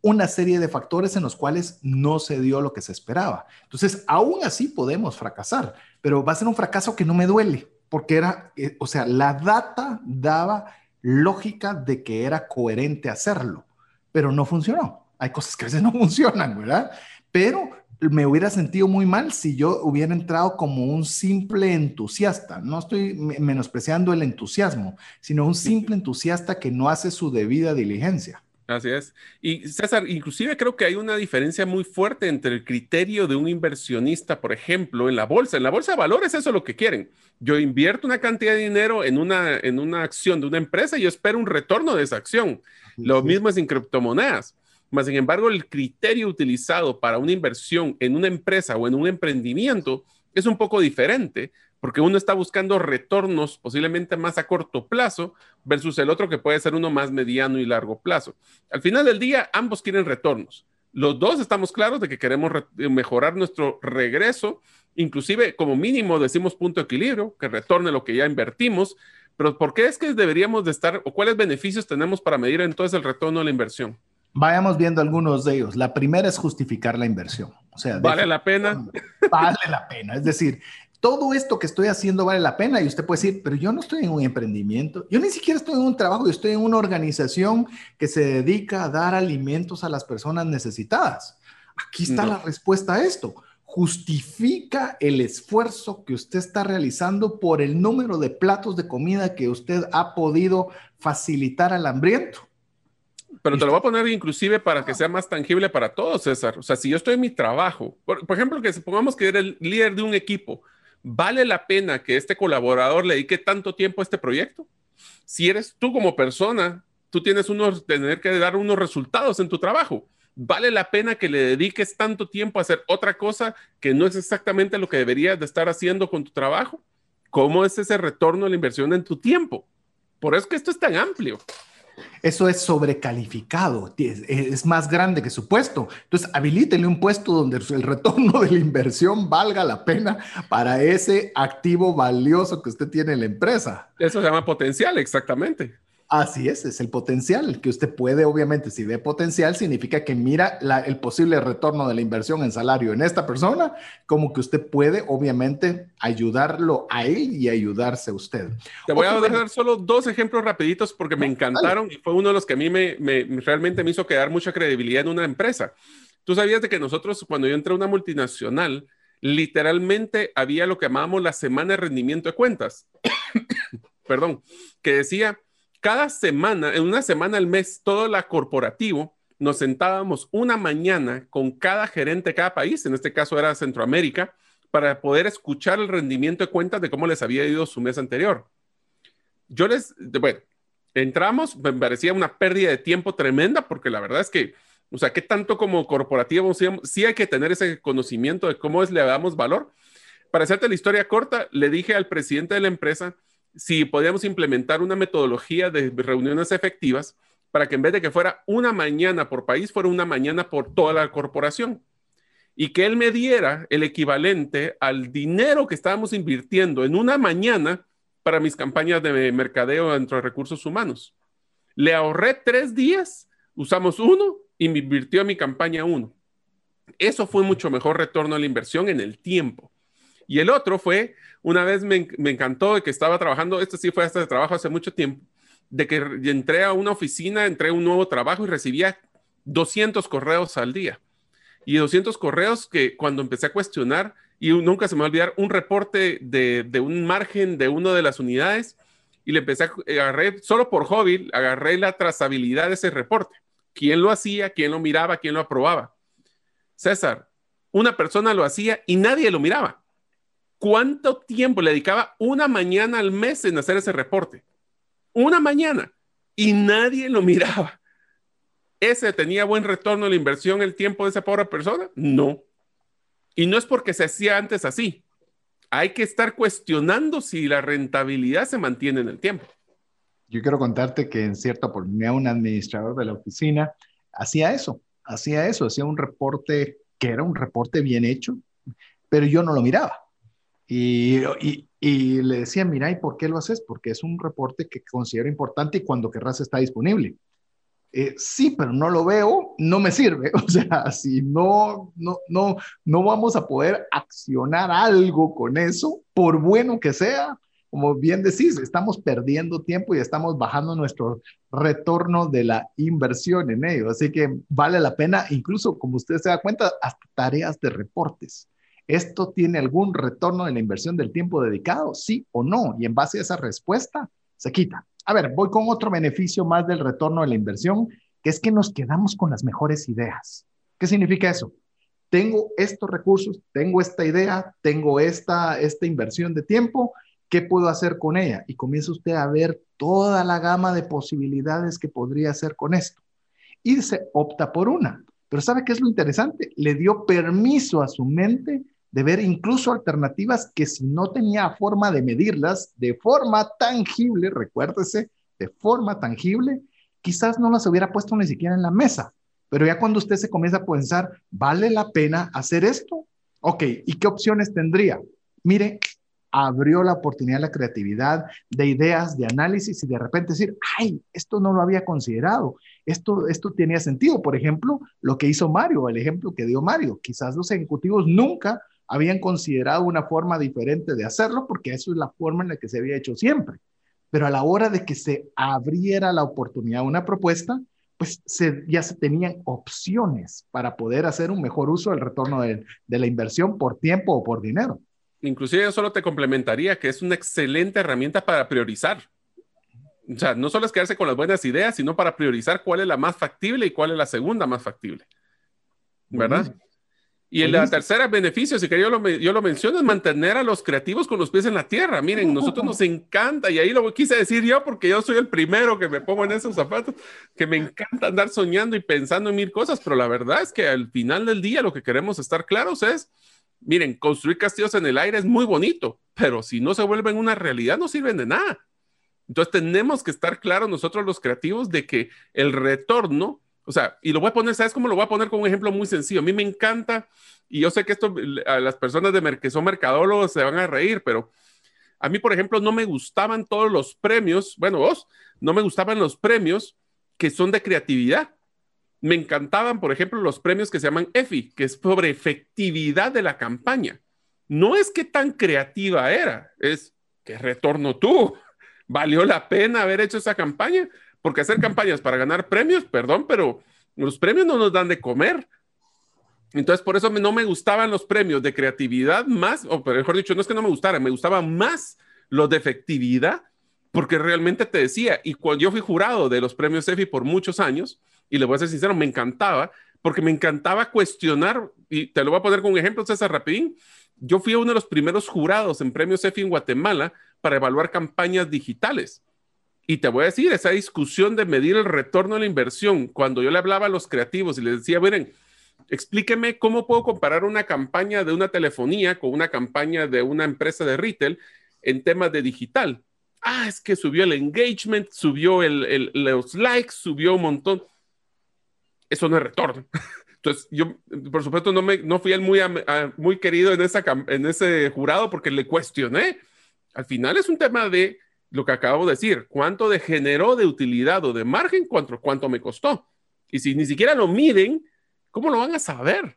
una serie de factores en los cuales no se dio lo que se esperaba. Entonces, aún así podemos fracasar, pero va a ser un fracaso que no me duele porque era, eh, o sea, la data daba lógica de que era coherente hacerlo, pero no funcionó. Hay cosas que a veces no funcionan, ¿verdad? Pero me hubiera sentido muy mal si yo hubiera entrado como un simple entusiasta. No estoy menospreciando el entusiasmo, sino un simple entusiasta que no hace su debida diligencia. Así es. Y César, inclusive creo que hay una diferencia muy fuerte entre el criterio de un inversionista, por ejemplo, en la bolsa. En la bolsa de valores eso es lo que quieren. Yo invierto una cantidad de dinero en una, en una acción de una empresa y yo espero un retorno de esa acción. Lo mismo es en criptomonedas. Mas, sin embargo, el criterio utilizado para una inversión en una empresa o en un emprendimiento es un poco diferente porque uno está buscando retornos posiblemente más a corto plazo versus el otro que puede ser uno más mediano y largo plazo. Al final del día, ambos quieren retornos. Los dos estamos claros de que queremos mejorar nuestro regreso, inclusive como mínimo decimos punto de equilibrio, que retorne lo que ya invertimos, pero ¿por qué es que deberíamos de estar o cuáles beneficios tenemos para medir entonces el retorno de la inversión? Vayamos viendo algunos de ellos. La primera es justificar la inversión. O sea, ¿vale la pena? Vale la pena. Es decir, todo esto que estoy haciendo vale la pena y usted puede decir, pero yo no estoy en un emprendimiento, yo ni siquiera estoy en un trabajo, yo estoy en una organización que se dedica a dar alimentos a las personas necesitadas. Aquí está la respuesta a esto. Justifica el esfuerzo que usted está realizando por el número de platos de comida que usted ha podido facilitar al hambriento. Pero te lo voy a poner inclusive para que sea más tangible para todos, César. O sea, si yo estoy en mi trabajo, por, por ejemplo, que supongamos que eres el líder de un equipo, ¿vale la pena que este colaborador le dedique tanto tiempo a este proyecto? Si eres tú como persona, tú tienes unos, tener que dar unos resultados en tu trabajo. ¿Vale la pena que le dediques tanto tiempo a hacer otra cosa que no es exactamente lo que deberías de estar haciendo con tu trabajo? ¿Cómo es ese retorno a la inversión en tu tiempo? Por eso que esto es tan amplio. Eso es sobrecalificado, es, más grande que su puesto. Entonces, habilítele un puesto donde el retorno de la inversión valga la pena para ese activo valioso que usted tiene en la empresa. Eso se llama potencial, exactamente. Así es, es el potencial que usted puede, obviamente, si ve potencial, significa que mira el posible retorno de la inversión en salario en esta persona, como que usted puede, obviamente, ayudarlo a él y ayudarse a usted. Te voy a dejar solo dos ejemplos rapiditos porque me encantaron y fue uno de los que a mí me, realmente me hizo quedar mucha credibilidad en una empresa. Tú sabías de que nosotros, cuando yo entré a una multinacional, literalmente había lo que llamábamos la semana de rendimiento de cuentas. Perdón, que decía cada semana, en una semana al mes, todo la corporativo, nos sentábamos una mañana con cada gerente de cada país, en este caso era Centroamérica, para poder escuchar el rendimiento de cuentas de cómo les había ido su mes anterior. Yo les, bueno, entramos, me parecía una pérdida de tiempo tremenda porque la verdad es que, o sea, ¿qué tanto como corporativo sí, hay que tener ese conocimiento de cómo es, le damos valor? Para hacerte la historia corta, le dije al presidente de la empresa, si podíamos implementar una metodología de reuniones efectivas para que en vez de que fuera una mañana por país, fuera una mañana por toda la corporación. Y que él me diera el equivalente al dinero que estábamos invirtiendo en una mañana para mis campañas de mercadeo dentro de recursos humanos. Le ahorré tres días, usamos uno y me invirtió en mi campaña uno. Eso fue mucho mejor retorno a la inversión en el tiempo. Y el otro fue, una vez me, encantó de que estaba trabajando, esto sí fue hasta de trabajo hace mucho tiempo, de que entré a una oficina, entré a un nuevo trabajo y recibía 200 correos al día. Y 200 correos que cuando empecé a cuestionar, y nunca se me va a olvidar, un reporte de, de un margen de una de las unidades, y le empecé a agarré, solo por hobby, agarré la trazabilidad de ese reporte. ¿Quién lo hacía? ¿Quién lo miraba? ¿Quién lo aprobaba? César, una persona lo hacía y nadie lo miraba. ¿Cuánto tiempo le dedicaba una mañana al mes en hacer ese reporte? Una mañana. Y nadie lo miraba. ¿Ese tenía buen retorno en la inversión el tiempo de esa pobre persona? No. Y no es porque se hacía antes así. Hay que estar cuestionando si la rentabilidad se mantiene en el tiempo. Yo quiero contarte que en cierta oportunidad un administrador de la oficina hacía eso, hacía eso, hacía un reporte que era un reporte bien hecho, pero yo no lo miraba. Y, y, le decía, mira, ¿y por qué lo haces? Porque es un reporte que considero importante y cuando querrás está disponible. Eh, sí, pero no lo veo, no me sirve. O sea, si no, no, no, no vamos a poder accionar algo con eso, por bueno que sea, como bien decís, estamos perdiendo tiempo y estamos bajando nuestro retorno de la inversión en ello. Así que vale la pena, incluso como usted se da cuenta, hasta tareas de reportes. ¿Esto tiene algún retorno en la inversión del tiempo dedicado? Sí o no. Y en base a esa respuesta, se quita. A ver, voy con otro beneficio más del retorno de la inversión, que es que nos quedamos con las mejores ideas. ¿Qué significa eso? Tengo estos recursos, tengo esta idea, tengo esta, esta inversión de tiempo, ¿qué puedo hacer con ella? Y comienza usted a ver toda la gama de posibilidades que podría hacer con esto. Y se opta por una. Pero ¿sabe qué es lo interesante? Le dio permiso a su mente de ver incluso alternativas que si no tenía forma de medirlas de forma tangible, recuérdese, de forma tangible, quizás no las hubiera puesto ni siquiera en la mesa. Pero ya cuando usted se comienza a pensar, ¿vale la pena hacer esto? Ok, ¿y qué opciones tendría? Mire, abrió la oportunidad de la creatividad, de ideas, de análisis y de repente decir, ay, esto no lo había considerado, esto, esto tenía sentido. Por ejemplo, lo que hizo Mario, el ejemplo que dio Mario, quizás los ejecutivos nunca habían considerado una forma diferente de hacerlo porque eso es la forma en la que se había hecho siempre. Pero a la hora de que se abriera la oportunidad, una propuesta, pues ya se tenían opciones para poder hacer un mejor uso del retorno de, de la inversión por tiempo o por dinero. Inclusive yo solo te complementaría que es una excelente herramienta para priorizar. O sea, no solo es quedarse con las buenas ideas, sino para priorizar cuál es la más factible y cuál es la segunda más factible. ¿Verdad? Y el la tercera beneficio, si que yo lo, yo lo menciono, es mantener a los creativos con los pies en la tierra. Miren, nosotros nos encanta, y ahí lo quise decir yo porque yo soy el primero que me pongo en esos zapatos, que me encanta andar soñando y pensando en mil cosas, pero la verdad es que al final del día lo que queremos estar claros es, miren, construir castillos en el aire es muy bonito, pero si no se vuelven una realidad no sirven de nada. Entonces tenemos que estar claros nosotros los creativos de que el retorno, o sea, y lo voy a poner, ¿sabes cómo lo voy a poner con un ejemplo muy sencillo? A mí me encanta, y yo sé que esto a las personas de que son mercadólogos se van a reír, pero a mí, por ejemplo, no me gustaban todos los premios, bueno, vos, no me gustaban los premios que son de creatividad. Me encantaban, por ejemplo, los premios que se llaman EFI, que es sobre efectividad de la campaña. No es que tan creativa era, es que retorno tú valió la pena haber hecho esa campaña, porque hacer campañas para ganar premios, perdón, pero los premios no nos dan de comer. Entonces, por eso no me gustaban los premios de creatividad más, o mejor dicho, no es que no me gustaran, me gustaban más los de efectividad, porque realmente te decía, y cuando yo fui jurado de los premios EFI por muchos años, y le voy a ser sincero, me encantaba, porque me encantaba cuestionar, y te lo voy a poner con un ejemplo, César Rapidín, yo fui uno de los primeros jurados en premios EFI en Guatemala para evaluar campañas digitales. Y te voy a decir, esa discusión de medir el retorno a la inversión, cuando yo le hablaba a los creativos y les decía, miren, explíqueme cómo puedo comparar una campaña de una telefonía con una campaña de una empresa de retail en temas de digital. Ah, es que subió el engagement, subió el, los likes, subió un montón. Eso no es retorno. Entonces, yo, por supuesto, no, me, no fui el muy, muy querido en, esa, en ese jurado porque le cuestioné al final es un tema de lo que acabo de decir, cuánto de generó de utilidad o de margen, cuánto, cuánto me costó. Y si ni siquiera lo miden, ¿cómo lo van a saber?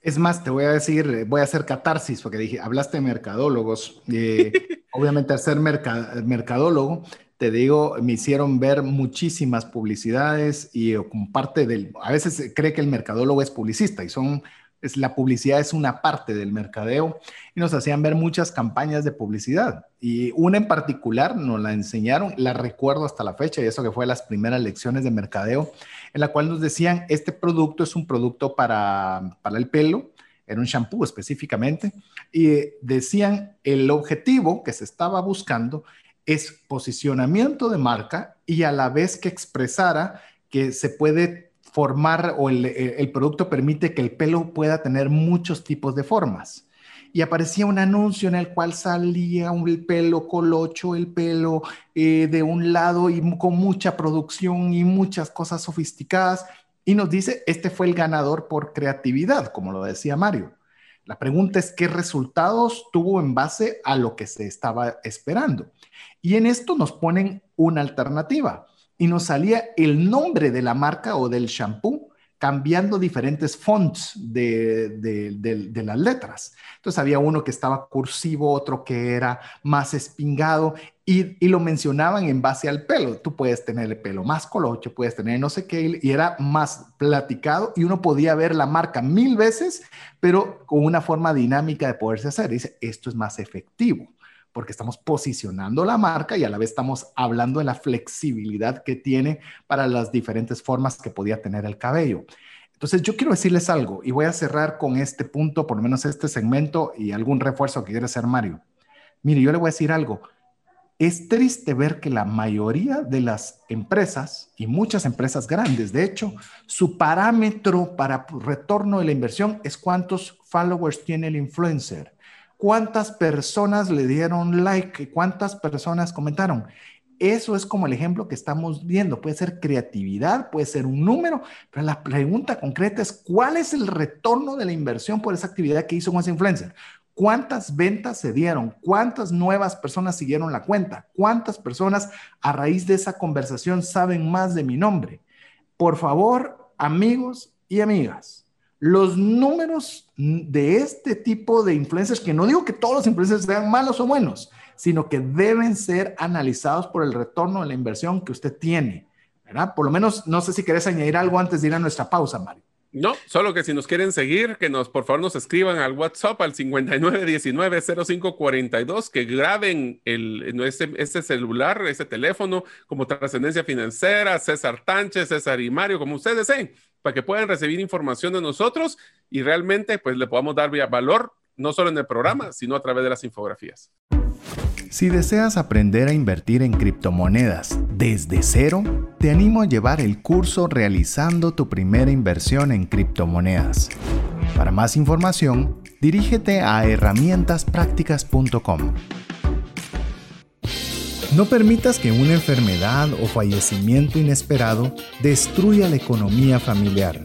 Es más, te voy a decir, voy a hacer catarsis, porque dije, hablaste de mercadólogos. Eh, obviamente, al ser mercadólogo, te digo, me hicieron ver muchísimas publicidades y como parte del, a veces cree que el mercadólogo es publicista y son es, la publicidad es una parte del mercadeo y nos hacían ver muchas campañas de publicidad. Y una en particular nos la enseñaron, la recuerdo hasta la fecha, y eso que fue las primeras lecciones de mercadeo, en la cual nos decían, este producto es un producto para, para el pelo, era un shampoo específicamente, y decían, el objetivo que se estaba buscando es posicionamiento de marca y a la vez que expresara que se puede formar o el, producto permite que el pelo pueda tener muchos tipos de formas y aparecía un anuncio en el cual salía un pelo colocho, el pelo eh, de un lado y con mucha producción y muchas cosas sofisticadas. Y nos dice, este fue el ganador por creatividad, como lo decía Mario. La pregunta es qué resultados tuvo en base a lo que se estaba esperando. Y en esto nos ponen una alternativa y nos salía el nombre de la marca o del shampoo cambiando diferentes fonts de, las letras. Entonces había uno que estaba cursivo, otro que era más espingado y, lo mencionaban en base al pelo. Tú puedes tener el pelo más colocho, puedes tener no sé qué, y era más platicado y uno podía ver la marca mil veces, pero con una forma dinámica de poderse hacer. Dice, esto es más efectivo porque estamos posicionando la marca y a la vez estamos hablando de la flexibilidad que tiene para las diferentes formas que podía tener el cabello. Entonces, yo quiero decirles algo y voy a cerrar con este punto, por lo menos este segmento y algún refuerzo que quiere hacer Mario. Mire, yo le voy a decir algo. Es triste ver que la mayoría de las empresas y muchas empresas grandes, de hecho, su parámetro para retorno de la inversión es cuántos followers tiene el influencer cuántas personas le dieron like, cuántas personas comentaron. Eso es como el ejemplo que estamos viendo. Puede ser creatividad, puede ser un número, pero la pregunta concreta es cuál es el retorno de la inversión por esa actividad que hizo con influencer. ¿Cuántas ventas se dieron? ¿Cuántas nuevas personas siguieron la cuenta? ¿Cuántas personas a raíz de esa conversación saben más de mi nombre? Por favor, amigos y amigas, los números de este tipo de influencers, que no digo que todos los influencers sean malos o buenos, sino que deben ser analizados por el retorno de la inversión que usted tiene, ¿verdad? Por lo menos, no sé si querés añadir algo antes de ir a nuestra pausa, Mario. No, solo que si nos quieren seguir, que nos por favor nos escriban al WhatsApp al 5919-0542, que graben el, este, este, celular, este teléfono como trascendencia financiera, César Tánchez, César y Mario, como ustedes deseen, para que puedan recibir información de nosotros y realmente pues le podamos dar valor, no solo en el programa, sino a través de las infografías. Si deseas aprender a invertir en criptomonedas desde cero, te animo a llevar el curso realizando tu primera inversión en criptomonedas. Para más información, dirígete a herramientasprácticas.com. No permitas que una enfermedad o fallecimiento inesperado destruya la economía familiar.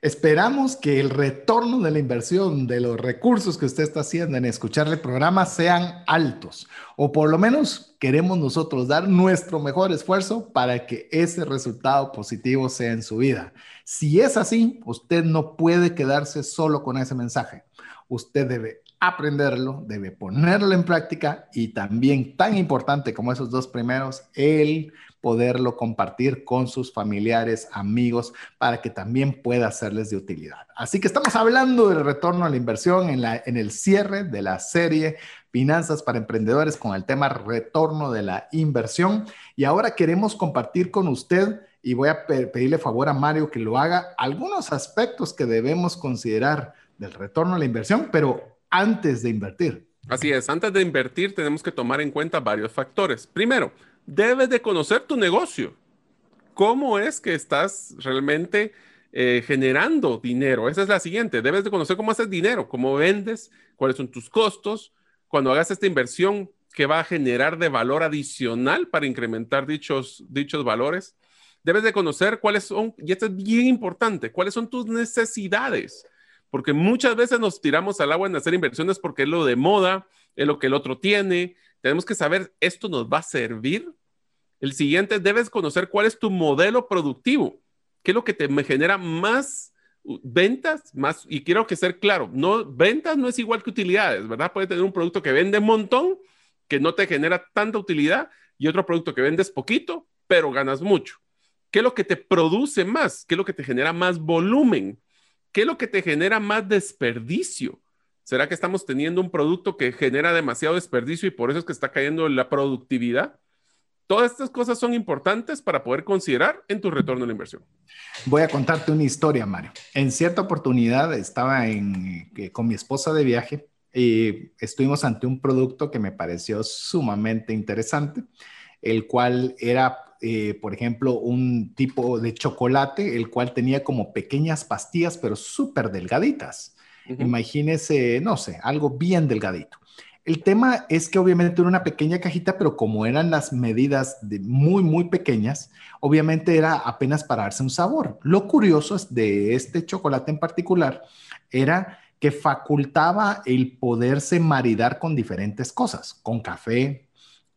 Esperamos que el retorno de la inversión, de los recursos que usted está haciendo en escuchar el programa sean altos, o por lo menos queremos nosotros dar nuestro mejor esfuerzo para que ese resultado positivo sea en su vida. Si es así, usted no puede quedarse solo con ese mensaje. Usted debe aprenderlo, debe ponerlo en práctica y también tan importante como esos dos primeros, el poderlo compartir con sus familiares, amigos, para que también pueda hacerles de utilidad. Así que estamos hablando del retorno a la inversión en, la, en el cierre de la serie Finanzas para Emprendedores con el tema retorno de la inversión. Y ahora queremos compartir con usted y voy a pedirle favor a Mario que lo haga algunos aspectos que debemos considerar del retorno a la inversión, pero antes de invertir. Así es, antes de invertir tenemos que tomar en cuenta varios factores. Primero, debes de conocer tu negocio. ¿Cómo es que estás realmente eh, generando dinero? Esa es la siguiente. Debes de conocer cómo haces dinero, cómo vendes, cuáles son tus costos. Cuando hagas esta inversión, ¿qué va a generar de valor adicional para incrementar dichos, dichos valores? Debes de conocer cuáles son, y esto es bien importante, cuáles son tus necesidades. Porque muchas veces nos tiramos al agua en hacer inversiones porque es lo de moda, es lo que el otro tiene. Tenemos que saber, ¿esto nos va a servir? El siguiente, debes conocer cuál es tu modelo productivo, qué es lo que te genera más ventas, más, y quiero que ser claro, no, ventas no es igual que utilidades, ¿verdad? Puede tener un producto que vende un montón, que no te genera tanta utilidad, y otro producto que vendes poquito, pero ganas mucho. ¿Qué es lo que te produce más? ¿Qué es lo que te genera más volumen? ¿Qué es lo que te genera más desperdicio? ¿Será que estamos teniendo un producto que genera demasiado desperdicio y por eso es que está cayendo la productividad? Todas estas cosas son importantes para poder considerar en tu retorno a la inversión. Voy a contarte una historia, Mario. En cierta oportunidad estaba en, con mi esposa de viaje y estuvimos ante un producto que me pareció sumamente interesante, el cual era, eh, por ejemplo, un tipo de chocolate, el cual tenía como pequeñas pastillas, pero súper delgaditas. Imagínese, no sé, algo bien delgadito. El tema es que obviamente era una pequeña cajita, pero como eran las medidas muy, muy pequeñas, obviamente era apenas para darse un sabor. Lo curioso de este chocolate en particular era que facultaba el poderse maridar con diferentes cosas, con café,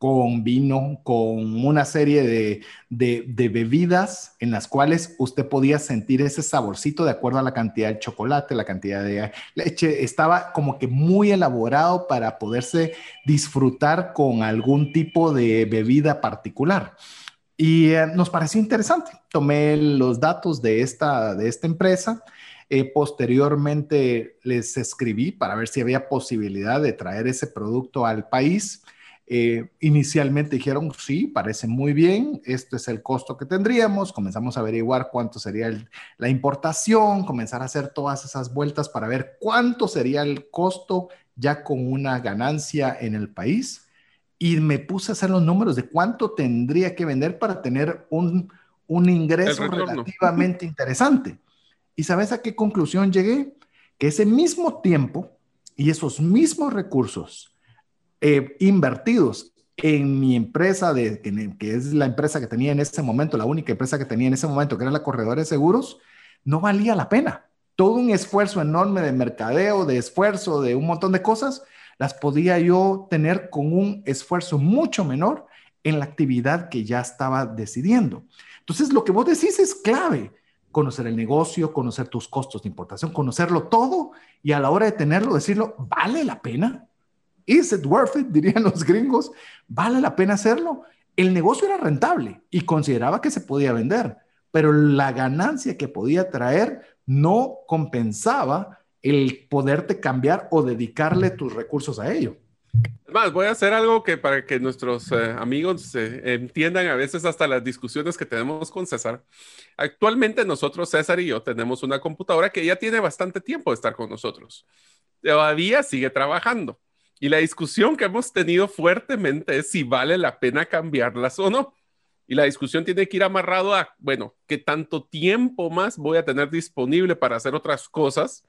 con vino, con una serie de, bebidas en las cuales usted podía sentir ese saborcito de acuerdo a la cantidad de chocolate, la cantidad de leche. Estaba como que muy elaborado para poderse disfrutar con algún tipo de bebida particular. Y eh, nos pareció interesante. Tomé los datos de esta, de esta empresa. Eh, posteriormente les escribí para ver si había posibilidad de traer ese producto al país. Eh, inicialmente dijeron, sí, parece muy bien, este es el costo que tendríamos, comenzamos a averiguar cuánto sería la importación, comenzar a hacer todas esas vueltas para ver cuánto sería el costo ya con una ganancia en el país. Y me puse a hacer los números de cuánto tendría que vender para tener un, un ingreso relativamente interesante. ¿Y sabes a qué conclusión llegué? Que ese mismo tiempo y esos mismos recursos eh, invertidos en mi empresa, de, que, es la empresa que tenía en ese momento, la única empresa que tenía en ese momento, que era la corredora de seguros, no valía la pena. Todo un esfuerzo enorme de mercadeo, de esfuerzo, de un montón de cosas, las podía yo tener con un esfuerzo mucho menor en la actividad que ya estaba decidiendo. Entonces, lo que vos decís es clave. Conocer el negocio, conocer tus costos de importación, conocerlo todo y a la hora de tenerlo, decirlo, ¿vale la pena? ¿Is it worth it? Dirían los gringos. ¿Vale la pena hacerlo? El negocio era rentable y consideraba que se podía vender, pero la ganancia que podía traer no compensaba el poderte cambiar o dedicarle tus recursos a ello. Más, voy a hacer algo que para que nuestros eh, amigos eh, entiendan a veces hasta las discusiones que tenemos con César. Actualmente nosotros, César y yo, tenemos una computadora que ya tiene bastante tiempo de estar con nosotros. Todavía sigue trabajando. Y la discusión que hemos tenido fuertemente es si vale la pena cambiarlas o no. Y la discusión tiene que ir amarrado a, bueno, ¿qué tanto tiempo más voy a tener disponible para hacer otras cosas?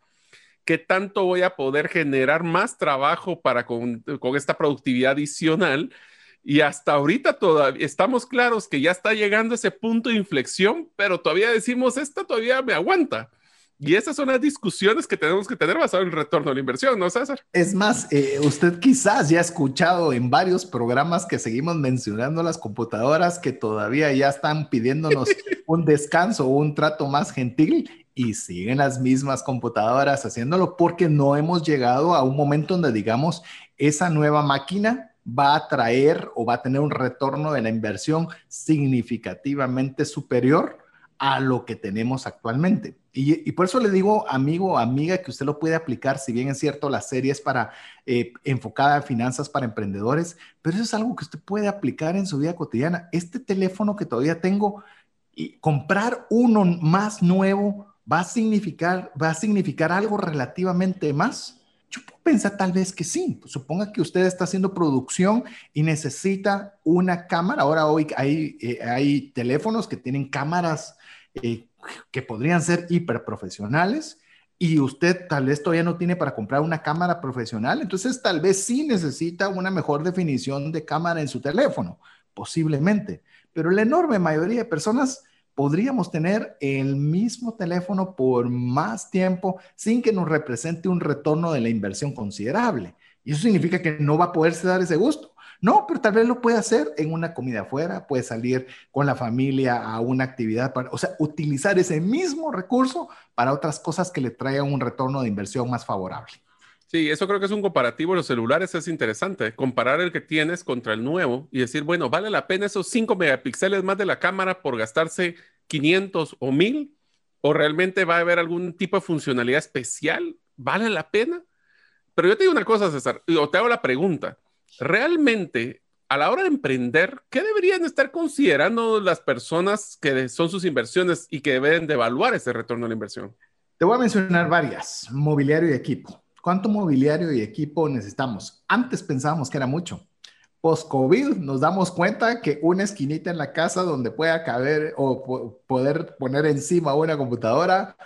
¿Qué tanto voy a poder generar más trabajo para con, esta productividad adicional? Y hasta ahorita todavía estamos claros que ya está llegando ese punto de inflexión, pero todavía decimos, esta todavía me aguanta. Y esas son las discusiones que tenemos que tener basado en el retorno a la inversión, ¿no, César? Es más, eh, usted quizás ya ha escuchado en varios programas que seguimos mencionando las computadoras que todavía ya están pidiéndonos un descanso o un trato más gentil y siguen las mismas computadoras haciéndolo porque no hemos llegado a un momento donde digamos esa nueva máquina va a traer o va a tener un retorno de la inversión significativamente superior a lo que tenemos actualmente. Y, por eso le digo, amigo o amiga, que usted lo puede aplicar, si bien es cierto, la serie es para eh, enfocada en finanzas para emprendedores, pero eso es algo que usted puede aplicar en su vida cotidiana. Este teléfono que todavía tengo, y comprar uno más nuevo va a significar, va a significar algo relativamente más. Yo puedo pensar tal vez que sí. Suponga que usted está haciendo producción y necesita una cámara. Ahora hoy hay, eh, hay teléfonos que tienen cámaras eh, que podrían ser hiperprofesionales y usted tal vez todavía no tiene para comprar una cámara profesional, entonces tal vez sí necesita una mejor definición de cámara en su teléfono, posiblemente, pero la enorme mayoría de personas podríamos tener el mismo teléfono por más tiempo sin que nos represente un retorno de la inversión considerable. Y eso significa que no va a poderse dar ese gusto. No, pero tal vez lo puede hacer en una comida afuera, puede salir con la familia a una actividad, para, o sea, utilizar ese mismo recurso para otras cosas que le traigan un retorno de inversión más favorable. Sí, eso creo que es un comparativo. Los celulares es interesante. Comparar el que tienes contra el nuevo y decir, bueno, ¿vale la pena esos 5 megapíxeles más de la cámara por gastarse 500 o 1000? ¿O realmente va a haber algún tipo de funcionalidad especial? ¿Vale la pena? Pero yo te digo una cosa, César, o te hago la pregunta. ¿Realmente a la hora de emprender, qué deberían estar considerando las personas que son sus inversiones y que deben de evaluar ese retorno a la inversión? Te voy a mencionar varias, mobiliario y equipo. ¿Cuánto mobiliario y equipo necesitamos? Antes pensábamos que era mucho. Post-COVID nos damos cuenta que una esquinita en la casa donde pueda caber o poder poner encima una computadora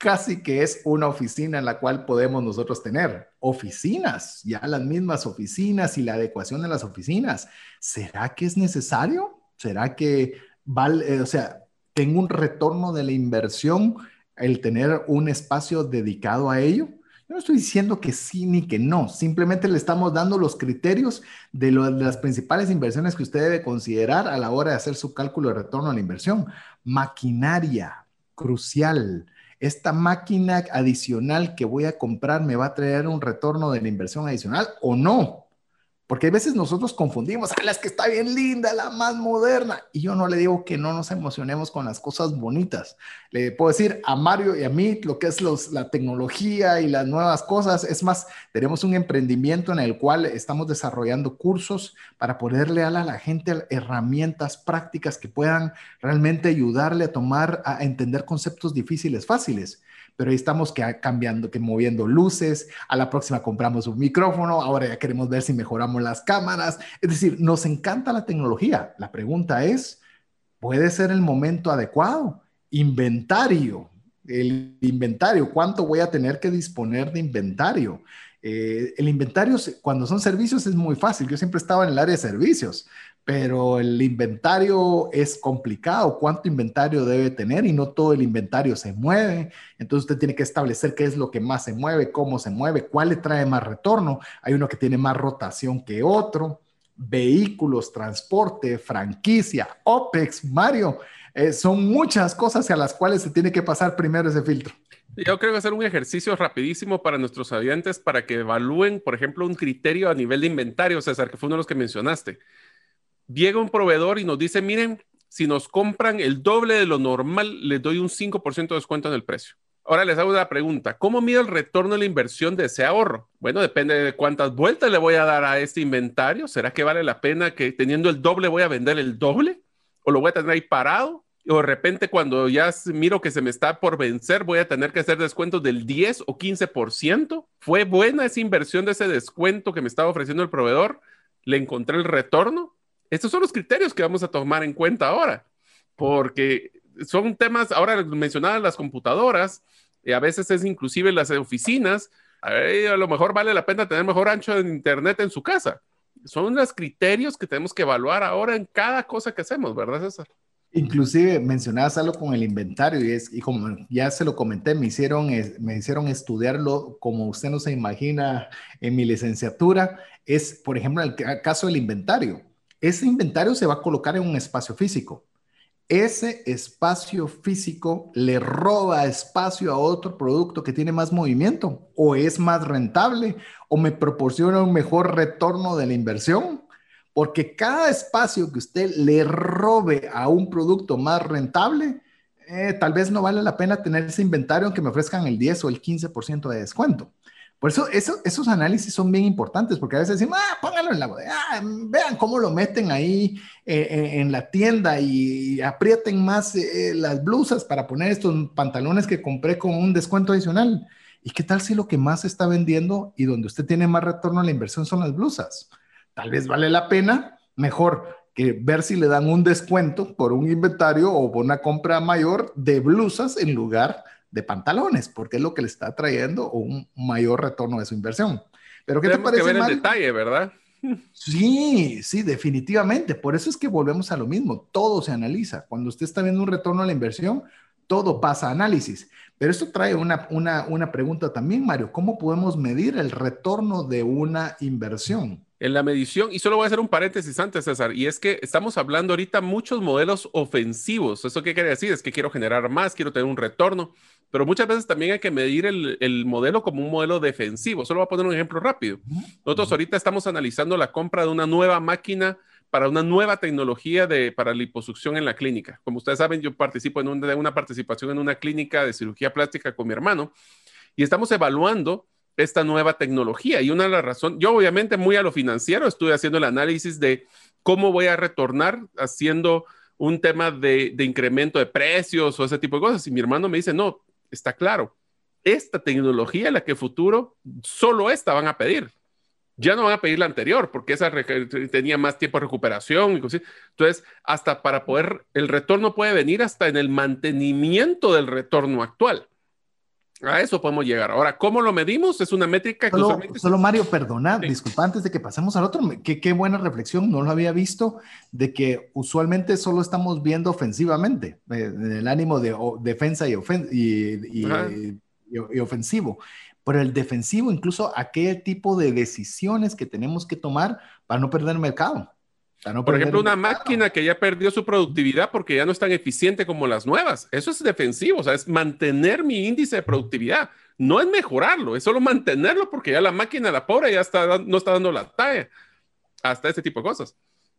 casi que es una oficina en la cual podemos nosotros tener oficinas, ya las mismas oficinas y la adecuación de las oficinas. ¿Será que es necesario? ¿Será que vale, eh, o sea, tengo un retorno de la inversión el tener un espacio dedicado a ello? no estoy diciendo que sí ni que no, simplemente le estamos dando los criterios de, las principales inversiones que usted debe considerar a la hora de hacer su cálculo de retorno a la inversión. Maquinaria, crucial. ¿Esta máquina adicional que voy a comprar me va a traer un retorno de la inversión adicional o no? Porque a veces nosotros confundimos, a la que está bien linda, la más moderna. Y yo no le digo que no nos emocionemos con las cosas bonitas. Le puedo decir a Mario y a mí lo que es la tecnología y las nuevas cosas. Es más, tenemos un emprendimiento en el cual estamos desarrollando cursos para poderle dar a la gente herramientas prácticas que puedan realmente ayudarle a tomar, a entender conceptos difíciles fáciles pero ahí estamos que, cambiando, que moviendo luces, a la próxima compramos un micrófono, ahora ya queremos ver si mejoramos las cámaras, es decir, nos encanta la tecnología. La pregunta es, ¿puede ser el momento adecuado? Inventario, el inventario, ¿cuánto voy a tener que disponer de inventario? Eh, el inventario, cuando son servicios, es muy fácil. Yo siempre estaba en el área de servicios pero el inventario es complicado, cuánto inventario debe tener y no todo el inventario se mueve. Entonces usted tiene que establecer qué es lo que más se mueve, cómo se mueve, cuál le trae más retorno. Hay uno que tiene más rotación que otro. Vehículos, transporte, franquicia, OPEX, Mario. Eh, son muchas cosas a las cuales se tiene que pasar primero ese filtro. Yo creo que hacer un ejercicio rapidísimo para nuestros oyentes para que evalúen, por ejemplo, un criterio a nivel de inventario, César, que fue uno de los que mencionaste llega un proveedor y nos dice, miren, si nos compran el doble de lo normal, les doy un 5% de descuento en el precio. Ahora les hago una pregunta. ¿Cómo mido el retorno de la inversión de ese ahorro? Bueno, depende de cuántas vueltas le voy a dar a este inventario. ¿Será que vale la pena que teniendo el doble voy a vender el doble? ¿O lo voy a tener ahí parado? O de repente cuando ya miro que se me está por vencer, voy a tener que hacer descuentos del 10 o 15%. ¿Fue buena esa inversión de ese descuento que me estaba ofreciendo el proveedor? ¿Le encontré el retorno? Estos son los criterios que vamos a tomar en cuenta ahora, porque son temas, ahora mencionadas las computadoras, y a veces es inclusive las oficinas, a, a lo mejor vale la pena tener mejor ancho de internet en su casa. Son los criterios que tenemos que evaluar ahora en cada cosa que hacemos, ¿verdad, César? Inclusive mencionabas algo con el inventario y, es, y como ya se lo comenté, me hicieron, me hicieron estudiarlo como usted no se imagina en mi licenciatura. Es, por ejemplo, el caso del inventario. Ese inventario se va a colocar en un espacio físico ese espacio físico le roba espacio a otro producto que tiene más movimiento o es más rentable o me proporciona un mejor retorno de la inversión. Porque cada espacio que usted le robe a un producto más rentable, eh, tal vez no vale la pena tener ese inventario aunque me ofrezcan el 10 o el 15% de descuento. Por eso, esos análisis son bien importantes, porque a veces decimos, ah, póngalo en la bodega, ah, vean cómo lo meten ahí eh, eh, en la tienda y aprieten más eh, las blusas para poner estos pantalones que compré con un descuento adicional. ¿Y qué tal si lo que más se está vendiendo y donde usted tiene más retorno a la inversión son las blusas? Tal vez vale la pena, mejor que ver si le dan un descuento por un inventario o por una compra mayor de blusas en lugar de pantalones, porque es lo que le está trayendo un mayor retorno de su inversión. Pero ¿qué te parece? Que ver el detalle, ¿verdad? Sí, sí, definitivamente. Por eso es que volvemos a lo mismo. Todo se analiza. Cuando usted está viendo un retorno a la inversión, todo pasa a análisis. Pero esto trae una, una, una pregunta también, Mario. ¿Cómo podemos medir el retorno de una inversión? En la medición, y solo voy a hacer un paréntesis antes, César, y es que estamos hablando ahorita muchos modelos ofensivos. ¿Eso qué quiere decir? Es que quiero generar más, quiero tener un retorno, pero muchas veces también hay que medir el, el modelo como un modelo defensivo. Solo voy a poner un ejemplo rápido. Nosotros ahorita estamos analizando la compra de una nueva máquina para una nueva tecnología de, para liposucción en la clínica. Como ustedes saben, yo participo en una participación en una clínica de cirugía plástica con mi hermano y estamos evaluando esta nueva tecnología. Y una de las razones, yo obviamente muy a lo financiero estuve haciendo el análisis de cómo voy a retornar haciendo un tema de, incremento de precios o ese tipo de cosas. Y mi hermano me dice, no, está claro, esta tecnología, la que futuro, solo esta van a pedir. Ya no van a pedir la anterior, porque esa tenía más tiempo de recuperación. Entonces, hasta para poder, el retorno puede venir hasta en el mantenimiento del retorno actual. A eso podemos llegar. Ahora, ¿cómo lo medimos? Es una métrica que solo, Solo Mario, perdona, disculpa, antes de que pasemos al otro, qué, qué, buena reflexión, no lo había visto, de que usualmente solo estamos viendo ofensivamente, eh, el ánimo de defensa y, y, y, ofensivo. Pero el defensivo, incluso aquel tipo de decisiones que tenemos que tomar para no perder Por ejemplo, una máquina que ya perdió su productividad porque ya no es tan eficiente como las nuevas. Eso es defensivo, o sea, es mantener mi índice de productividad. No es mejorarlo, es solo mantenerlo porque ya la máquina, la pobre, ya está, no está dando la talla. Hasta este tipo de cosas.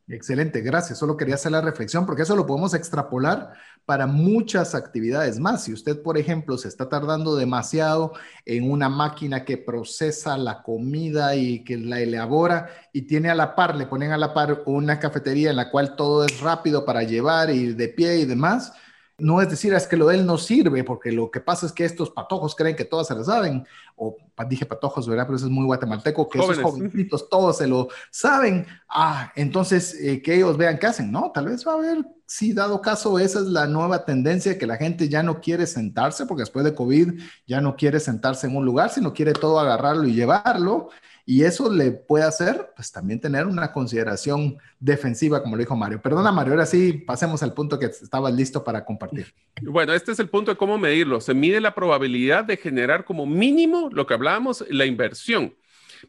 Excelente, gracias. Solo quería hacer la reflexión porque eso lo podemos extrapolar para muchas actividades más. Si usted, por ejemplo, se está tardando demasiado en una máquina que procesa la comida y que la elabora y tiene a la par, le ponen a la par una cafetería en la cual todo es rápido para llevar y de pie y demás, no es decir, es que lo de él no sirve, porque lo que pasa es que estos patojos creen que todas se lo saben, o dije patojos, ¿verdad? Pero eso es muy guatemalteco, que esos jovencitos todos se lo saben. Ah, entonces eh, que ellos vean qué hacen, ¿no? Tal vez va a haber, si dado caso, esa es la nueva tendencia, que la gente ya no quiere sentarse, porque después de COVID ya no quiere sentarse en un lugar, sino quiere todo agarrarlo y llevarlo. Y eso le puede hacer, pues también tener una consideración defensiva, como lo dijo Mario. Perdona, Mario, ahora sí, pasemos al punto que estabas listo para compartir. Bueno, este es el punto de cómo medirlo. Se mide la probabilidad de generar como mínimo lo que hablábamos, la inversión.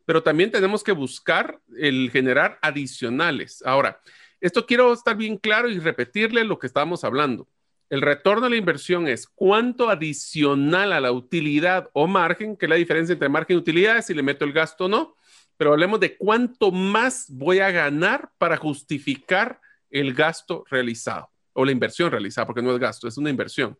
Pero también tenemos que buscar el generar adicionales. Ahora, esto quiero estar bien claro y repetirle lo que estábamos hablando. El retorno a la inversión es cuánto adicional a la utilidad o margen, que es la diferencia entre margen y utilidad, si le meto el gasto o no, pero hablemos de cuánto más voy a ganar para justificar el gasto realizado o la inversión realizada, porque no es gasto, es una inversión.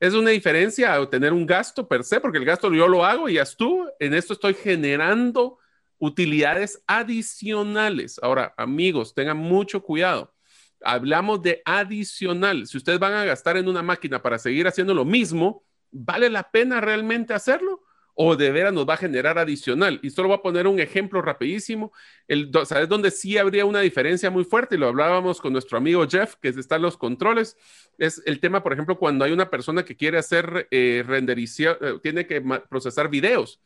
es una diferencia a tener un gasto per se, porque el gasto yo lo hago y ya tú. En esto estoy generando utilidades adicionales. Ahora, amigos, tengan mucho cuidado. Hablamos de adicional. Si ustedes van a gastar en una máquina para seguir haciendo lo mismo, ¿vale la pena realmente hacerlo? ¿O de veras nos va a generar adicional? Y solo voy a poner un ejemplo rapidísimo. El, ¿Sabes dónde sí habría una diferencia muy fuerte? Y lo hablábamos con nuestro amigo Jeff, que está en los controles. Es el tema, por ejemplo, cuando hay una persona que quiere hacer eh, renderización, eh, tiene que procesar videos.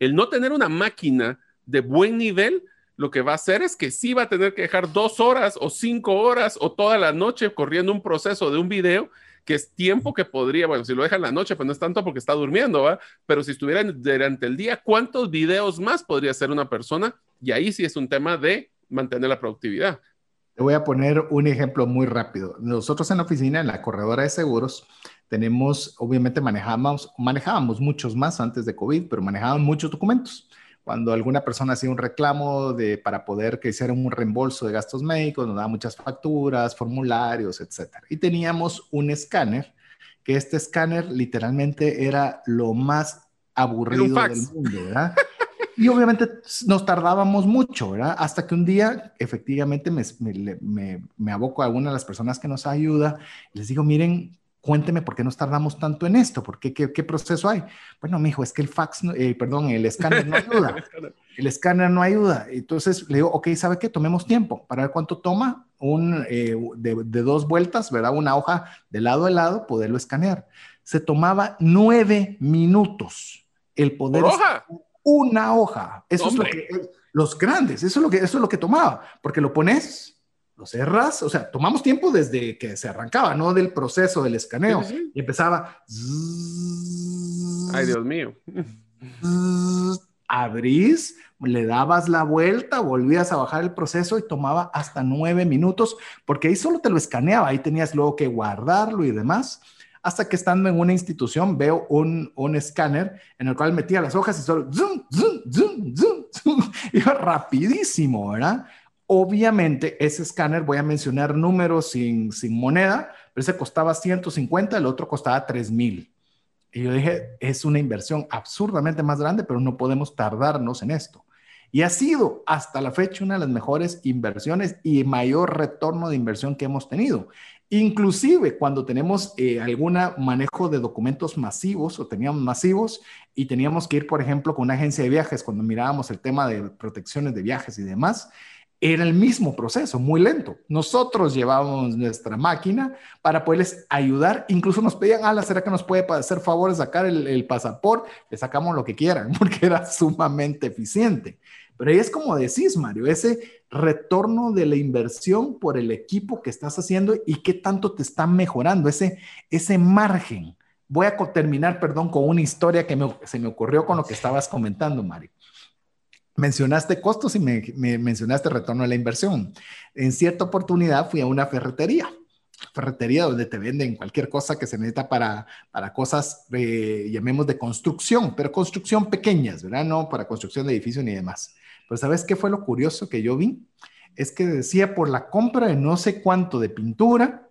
El no tener una máquina de buen nivel, lo que va a hacer es que sí va a tener que dejar dos horas o cinco horas o toda la noche corriendo un proceso de un video que es tiempo que podría, bueno, si lo deja en la noche, pues no es tanto porque está durmiendo, ¿va? Pero si estuviera durante el día, ¿cuántos videos más podría hacer una persona? Y ahí sí es un tema de mantener la productividad. Te voy a poner un ejemplo muy rápido. Nosotros en la oficina, en la corredora de seguros, tenemos, obviamente manejamos, manejábamos muchos más antes de COVID, pero manejábamos muchos documentos cuando alguna persona hacía un reclamo de, para poder que hiciera un reembolso de gastos médicos, nos daba muchas facturas, formularios, etc. Y teníamos un escáner, que este escáner literalmente era lo más aburrido del mundo, ¿verdad? Y obviamente nos tardábamos mucho, ¿verdad? Hasta que un día, efectivamente, me, me, me, aboco a alguna de las personas que nos ayuda les digo, miren, cuénteme por qué nos tardamos tanto en esto, por qué, qué, proceso hay. Bueno, me dijo, es que el fax, eh, perdón, el escáner no ayuda. el escáner no ayuda. Entonces le digo, ok, ¿sabe qué? Tomemos tiempo para ver cuánto toma un, eh, de, dos vueltas, ¿verdad? Una hoja de lado a lado, poderlo escanear. Se tomaba nueve minutos el poder. ¿Por hoja? Una hoja. Eso es lo que, los grandes, eso es lo que, eso es lo que tomaba, porque lo pones lo cerras, o sea, tomamos tiempo desde que se arrancaba, no del proceso del escaneo. Y empezaba. Ay, Dios mío. abrís, le dabas la vuelta, volvías a bajar el proceso y tomaba hasta nueve minutos, porque ahí solo te lo escaneaba, ahí tenías luego que guardarlo y demás. Hasta que estando en una institución veo un, un escáner en el cual metía las hojas y solo zoom, zoom, zoom, zoom, iba rapidísimo, ¿verdad? Obviamente, ese escáner, voy a mencionar números sin, sin moneda, pero ese costaba 150, el otro costaba 3000. Y yo dije, es una inversión absurdamente más grande, pero no podemos tardarnos en esto. Y ha sido hasta la fecha una de las mejores inversiones y mayor retorno de inversión que hemos tenido. Inclusive cuando tenemos eh, algún manejo de documentos masivos o teníamos masivos y teníamos que ir, por ejemplo, con una agencia de viajes, cuando mirábamos el tema de protecciones de viajes y demás, era el mismo proceso, muy lento. Nosotros llevábamos nuestra máquina para poderles ayudar. Incluso nos pedían, ala, ¿será que nos puede hacer favor de sacar el, pasaporte? Le sacamos lo que quieran, porque era sumamente eficiente. Pero ahí es como decís, Mario, ese retorno de la inversión por el equipo que estás haciendo y qué tanto te están mejorando, ese, ese margen. Voy a terminar, perdón, con una historia que se me ocurrió con lo que estabas comentando, Mario mencionaste costos y me, mencionaste retorno a la inversión. En cierta oportunidad fui a una ferretería, ferretería donde te venden cualquier cosa que se necesita para, para cosas, llamemos de construcción, pero construcción pequeñas, ¿verdad? No para construcción de edificios ni demás. Pero ¿sabes qué fue lo curioso que yo vi? Es que decía por la compra de no sé cuánto de pintura,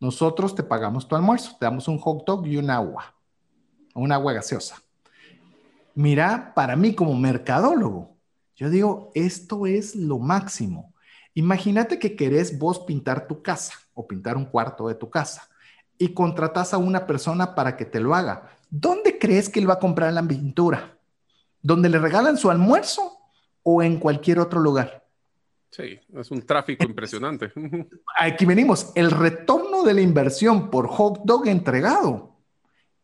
nosotros te pagamos tu almuerzo, te damos un hot dog y un agua, un agua gaseosa. Mira, para mí como mercadólogo, yo digo, esto es lo máximo. Imagínate que querés vos pintar tu casa o pintar un cuarto de tu casa y contratas a una persona para que te lo haga. ¿Dónde crees que él va a comprar la pintura? ¿Dónde le regalan su almuerzo o en cualquier otro lugar? Sí, es un tráfico impresionante. Aquí venimos, el retorno de la inversión por hot dog entregado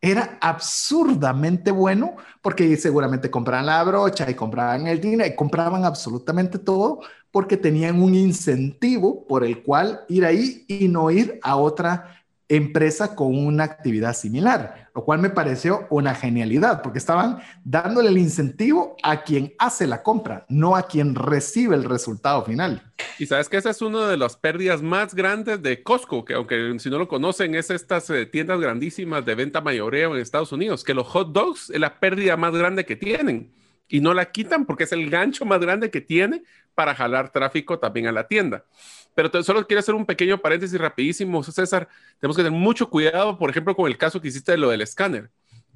era absurdamente bueno porque seguramente compraban la brocha y compraban el dinero y compraban absolutamente todo porque tenían un incentivo por el cual ir ahí y no ir a otra empresa con una actividad similar, lo cual me pareció una genialidad, porque estaban dándole el incentivo a quien hace la compra, no a quien recibe el resultado final. Y sabes que esa es una de las pérdidas más grandes de Costco, que aunque si no lo conocen, es estas eh, tiendas grandísimas de venta mayoreo en Estados Unidos, que los hot dogs es la pérdida más grande que tienen y no la quitan porque es el gancho más grande que tiene para jalar tráfico también a la tienda. Pero solo quiero hacer un pequeño paréntesis rapidísimo, César. Tenemos que tener mucho cuidado, por ejemplo, con el caso que hiciste de lo del escáner.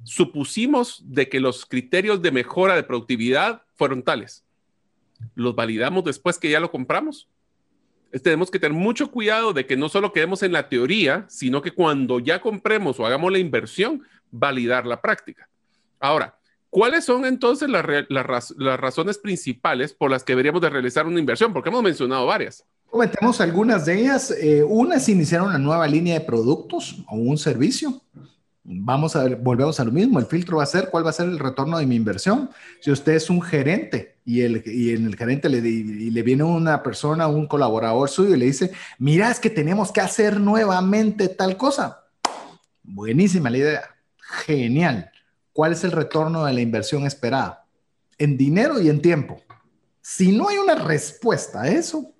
Supusimos de que los criterios de mejora de productividad fueron tales. Los validamos después que ya lo compramos. Tenemos que tener mucho cuidado de que no solo quedemos en la teoría, sino que cuando ya compremos o hagamos la inversión, validar la práctica. Ahora, ¿cuáles son entonces las, las razones principales por las que deberíamos de realizar una inversión? Porque hemos mencionado varias. Comentemos algunas de ellas. Eh, una es iniciar una nueva línea de productos o un servicio. Vamos a ver, volvemos a lo mismo. El filtro va a ser cuál va a ser el retorno de mi inversión. Si usted es un gerente y, el, y en el gerente le, y le viene una persona, un colaborador suyo y le dice, mira, es que tenemos que hacer nuevamente tal cosa. Buenísima la idea. Genial. ¿Cuál es el retorno de la inversión esperada? En dinero y en tiempo. Si no hay una respuesta a eso,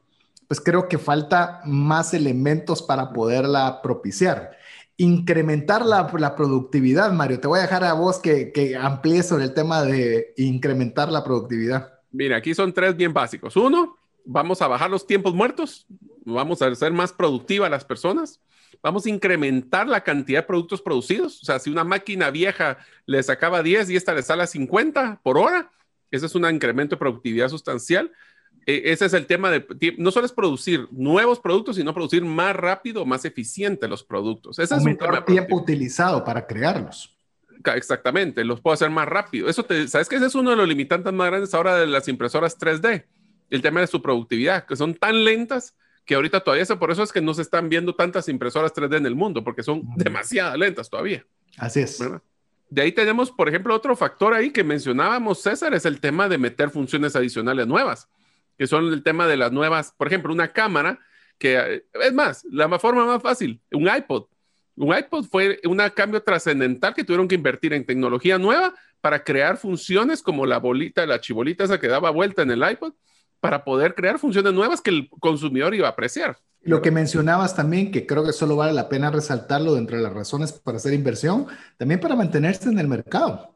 pues creo que falta más elementos para poderla propiciar. Incrementar la, productividad, Mario. Te voy a dejar a vos que, que amplíes sobre el tema de incrementar la productividad. Mira, aquí son tres bien básicos. Uno, vamos a bajar los tiempos muertos, vamos a hacer más productiva a las personas, vamos a incrementar la cantidad de productos producidos. O sea, si una máquina vieja le sacaba 10 y esta le sale a 50 por hora, ese es un incremento de productividad sustancial. E, ese es el tema de, no solo es producir nuevos productos, sino producir más rápido, más eficiente los productos. Ese es un tiempo utilizado para crearlos. Exactamente, los puedo hacer más rápido. Eso te, ¿sabes que ese es uno de los limitantes más grandes ahora de las impresoras 3D? El tema de su productividad, que son tan lentas que ahorita todavía es por eso es que no se están viendo tantas impresoras 3D en el mundo, porque son demasiado lentas todavía. Así es. De ahí tenemos, por ejemplo, otro factor ahí que mencionábamos, César, es el tema de meter funciones adicionales nuevas que son el tema de las nuevas, por ejemplo, una cámara, que es más, la forma más fácil, un iPod. Un iPod fue un cambio trascendental que tuvieron que invertir en tecnología nueva para crear funciones como la bolita, la chibolita esa que daba vuelta en el iPod, para poder crear funciones nuevas que el consumidor iba a apreciar. Lo que mencionabas también, que creo que solo vale la pena resaltarlo dentro de las razones para hacer inversión, también para mantenerse en el mercado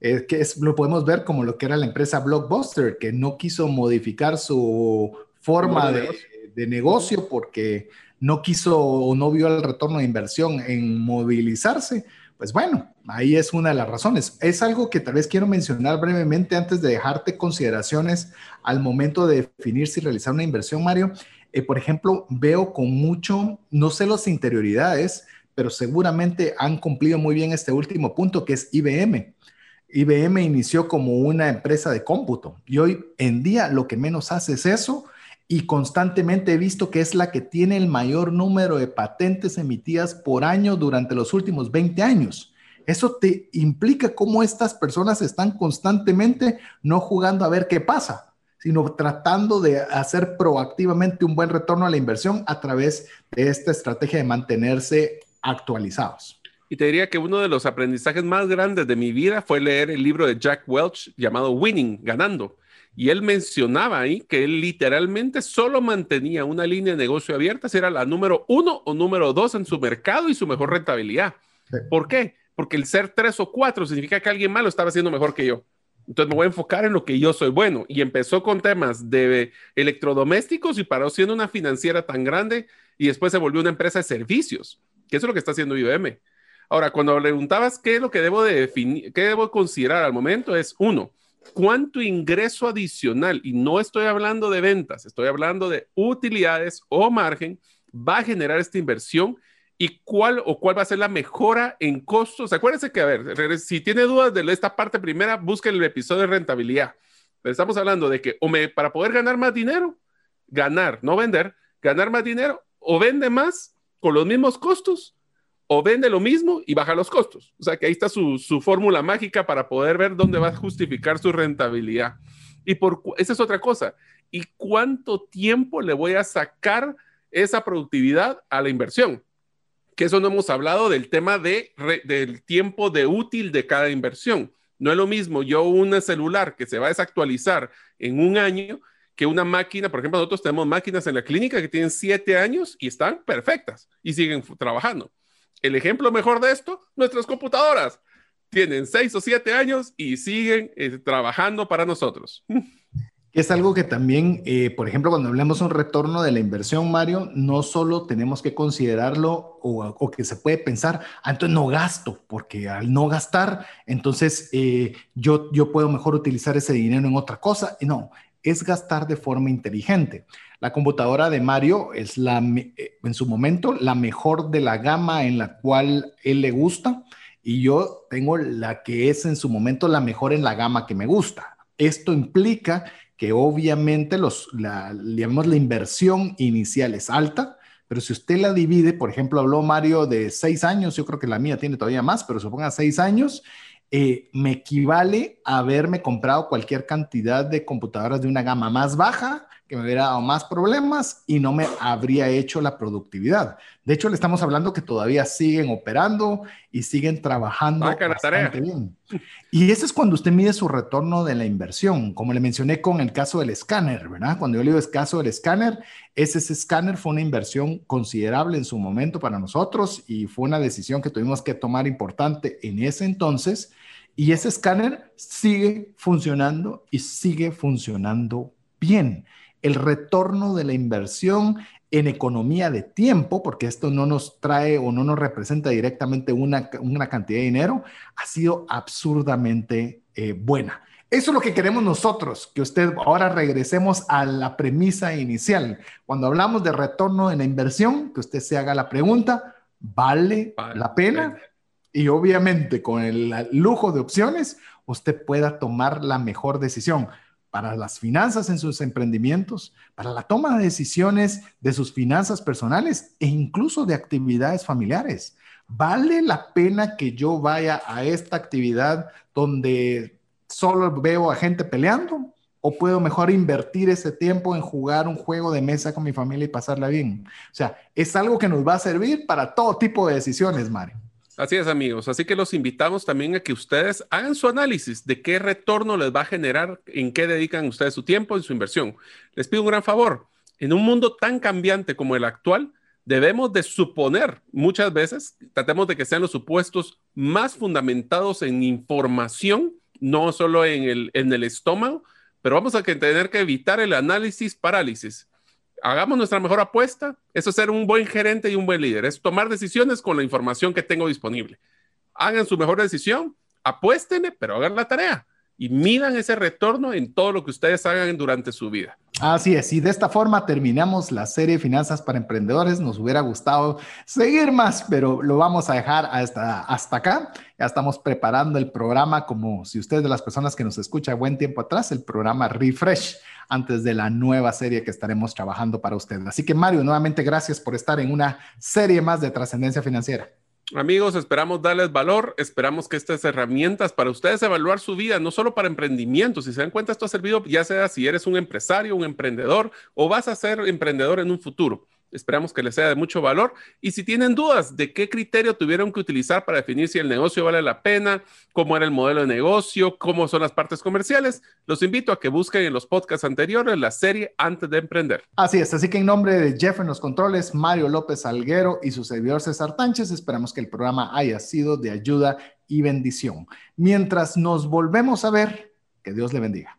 que es, lo podemos ver como lo que era la empresa Blockbuster, que no quiso modificar su forma de, de, negocio porque no quiso o no vio el retorno de inversión en movilizarse. Pues bueno, ahí es una de las razones. Es algo que tal vez quiero mencionar brevemente antes de dejarte consideraciones al momento de definir si realizar una inversión, Mario. Eh, por ejemplo, veo con mucho, no sé las interioridades, pero seguramente han cumplido muy bien este último punto que es IBM. IBM inició como una empresa de cómputo y hoy en día lo que menos hace es eso y constantemente he visto que es la que tiene el mayor número de patentes emitidas por año durante los últimos 20 años. Eso te implica cómo estas personas están constantemente no jugando a ver qué pasa, sino tratando de hacer proactivamente un buen retorno a la inversión a través de esta estrategia de mantenerse actualizados. Y te diría que uno de los aprendizajes más grandes de mi vida fue leer el libro de Jack Welch llamado Winning, ganando. Y él mencionaba ahí que él literalmente solo mantenía una línea de negocio abierta si era la número uno o número dos en su mercado y su mejor rentabilidad. ¿Por qué? Porque el ser tres o cuatro significa que alguien malo estaba haciendo mejor que yo. Entonces me voy a enfocar en lo que yo soy bueno. Y empezó con temas de electrodomésticos y paró siendo una financiera tan grande y después se volvió una empresa de servicios, que eso es lo que está haciendo IBM. Ahora, cuando preguntabas qué es lo que debo de definir, qué debo considerar al momento, es uno, cuánto ingreso adicional, y no estoy hablando de ventas, estoy hablando de utilidades o margen, va a generar esta inversión y cuál o cuál va a ser la mejora en costos. Acuérdense que, a ver, si tiene dudas de esta parte primera, busquen el episodio de rentabilidad. Pero estamos hablando de que o para poder ganar más dinero, ganar, no vender, ganar más dinero, o vende más con los mismos costos, o vende lo mismo y baja los costos. O sea que ahí está su, fórmula mágica para poder ver dónde va a justificar su rentabilidad. Y por esa es otra cosa. ¿Y cuánto tiempo le voy a sacar esa productividad a la inversión? Que eso no hemos hablado del tema de, del tiempo de útil de cada inversión. No es lo mismo yo un celular que se va a desactualizar en un año que una máquina, por ejemplo, nosotros tenemos máquinas en la clínica que tienen siete años y están perfectas y siguen trabajando. El ejemplo mejor de esto, nuestras computadoras. Tienen seis o siete años y siguen eh, trabajando para nosotros. Es algo que también, eh, por ejemplo, cuando hablamos de un retorno de la inversión, Mario, no solo tenemos que considerarlo o, que se puede pensar, ah, entonces no gasto, porque al no gastar, entonces eh, yo, yo puedo mejor utilizar ese dinero en otra cosa. No, es gastar de forma inteligente. La computadora de Mario es la, eh, en su momento la mejor de la gama en la cual él le gusta y yo tengo la que es en su momento la mejor en la gama que me gusta. Esto implica que obviamente los, la, la inversión inicial es alta, pero si usted la divide, por ejemplo, habló Mario de seis años, yo creo que la mía tiene todavía más, pero suponga seis años, eh, me equivale a haberme comprado cualquier cantidad de computadoras de una gama más baja que me hubiera dado más problemas y no me habría hecho la productividad. De hecho, le estamos hablando que todavía siguen operando y siguen trabajando bastante bien. Y ese es cuando usted mide su retorno de la inversión, como le mencioné con el caso del escáner, ¿verdad? Cuando yo le digo caso del escáner, ese, ese escáner fue una inversión considerable en su momento para nosotros y fue una decisión que tuvimos que tomar importante en ese entonces. Y ese escáner sigue funcionando y sigue funcionando bien el retorno de la inversión en economía de tiempo, porque esto no nos trae o no nos representa directamente una, cantidad de dinero, ha sido absurdamente eh, buena. Eso es lo que queremos nosotros, que usted ahora regresemos a la premisa inicial. Cuando hablamos de retorno en la inversión, que usted se haga la pregunta, ¿vale, la pena? Y obviamente con el lujo de opciones, usted pueda tomar la mejor decisión para las finanzas en sus emprendimientos, para la toma de decisiones de sus finanzas personales e incluso de actividades familiares. ¿Vale la pena que yo vaya a esta actividad donde solo veo a gente peleando? ¿O puedo mejor invertir ese tiempo en jugar un juego de mesa con mi familia y pasarla bien? O sea, es algo que nos va a servir para todo tipo de decisiones, Mario. Así es, amigos. Así que los invitamos también a que ustedes hagan su análisis de qué retorno les va a generar, en qué dedican ustedes su tiempo, en su inversión. Les pido un gran favor. En un mundo tan cambiante como el actual, debemos de suponer muchas veces, tratemos de que sean los supuestos más fundamentados en información, no solo en el, en el estómago, pero vamos a tener que evitar el análisis parálisis hagamos nuestra mejor apuesta. Eso es ser un buen gerente y un buen líder. Es tomar decisiones con la información que tengo disponible. Hagan su mejor decisión, apuéstenle, pero hagan la tarea y midan ese retorno en todo lo que ustedes hagan durante su vida. Así es, y de esta forma terminamos la serie Finanzas para Emprendedores. Nos hubiera gustado seguir más, pero lo vamos a dejar hasta, hasta acá. Ya estamos preparando el programa, como si usted de las personas que nos escucha buen tiempo atrás, el programa Refresh, antes de la nueva serie que estaremos trabajando para usted. Así que Mario, nuevamente gracias por estar en una serie más de trascendencia financiera. Amigos, esperamos darles valor, esperamos que estas herramientas para ustedes evaluar su vida, no solo para emprendimiento, si se dan cuenta, esto ha servido ya sea si eres un empresario, un emprendedor o vas a ser emprendedor en un futuro. Esperamos que les sea de mucho valor. Y si tienen dudas de qué criterio tuvieron que utilizar para definir si el negocio vale la pena, cómo era el modelo de negocio, cómo son las partes comerciales, los invito a que busquen en los podcasts anteriores la serie Antes de Emprender. Así es. Así que en nombre de Jeff en los controles, Mario López Alguero y su servidor César Tánchez, esperamos que el programa haya sido de ayuda y bendición. Mientras nos volvemos a ver, que Dios le bendiga.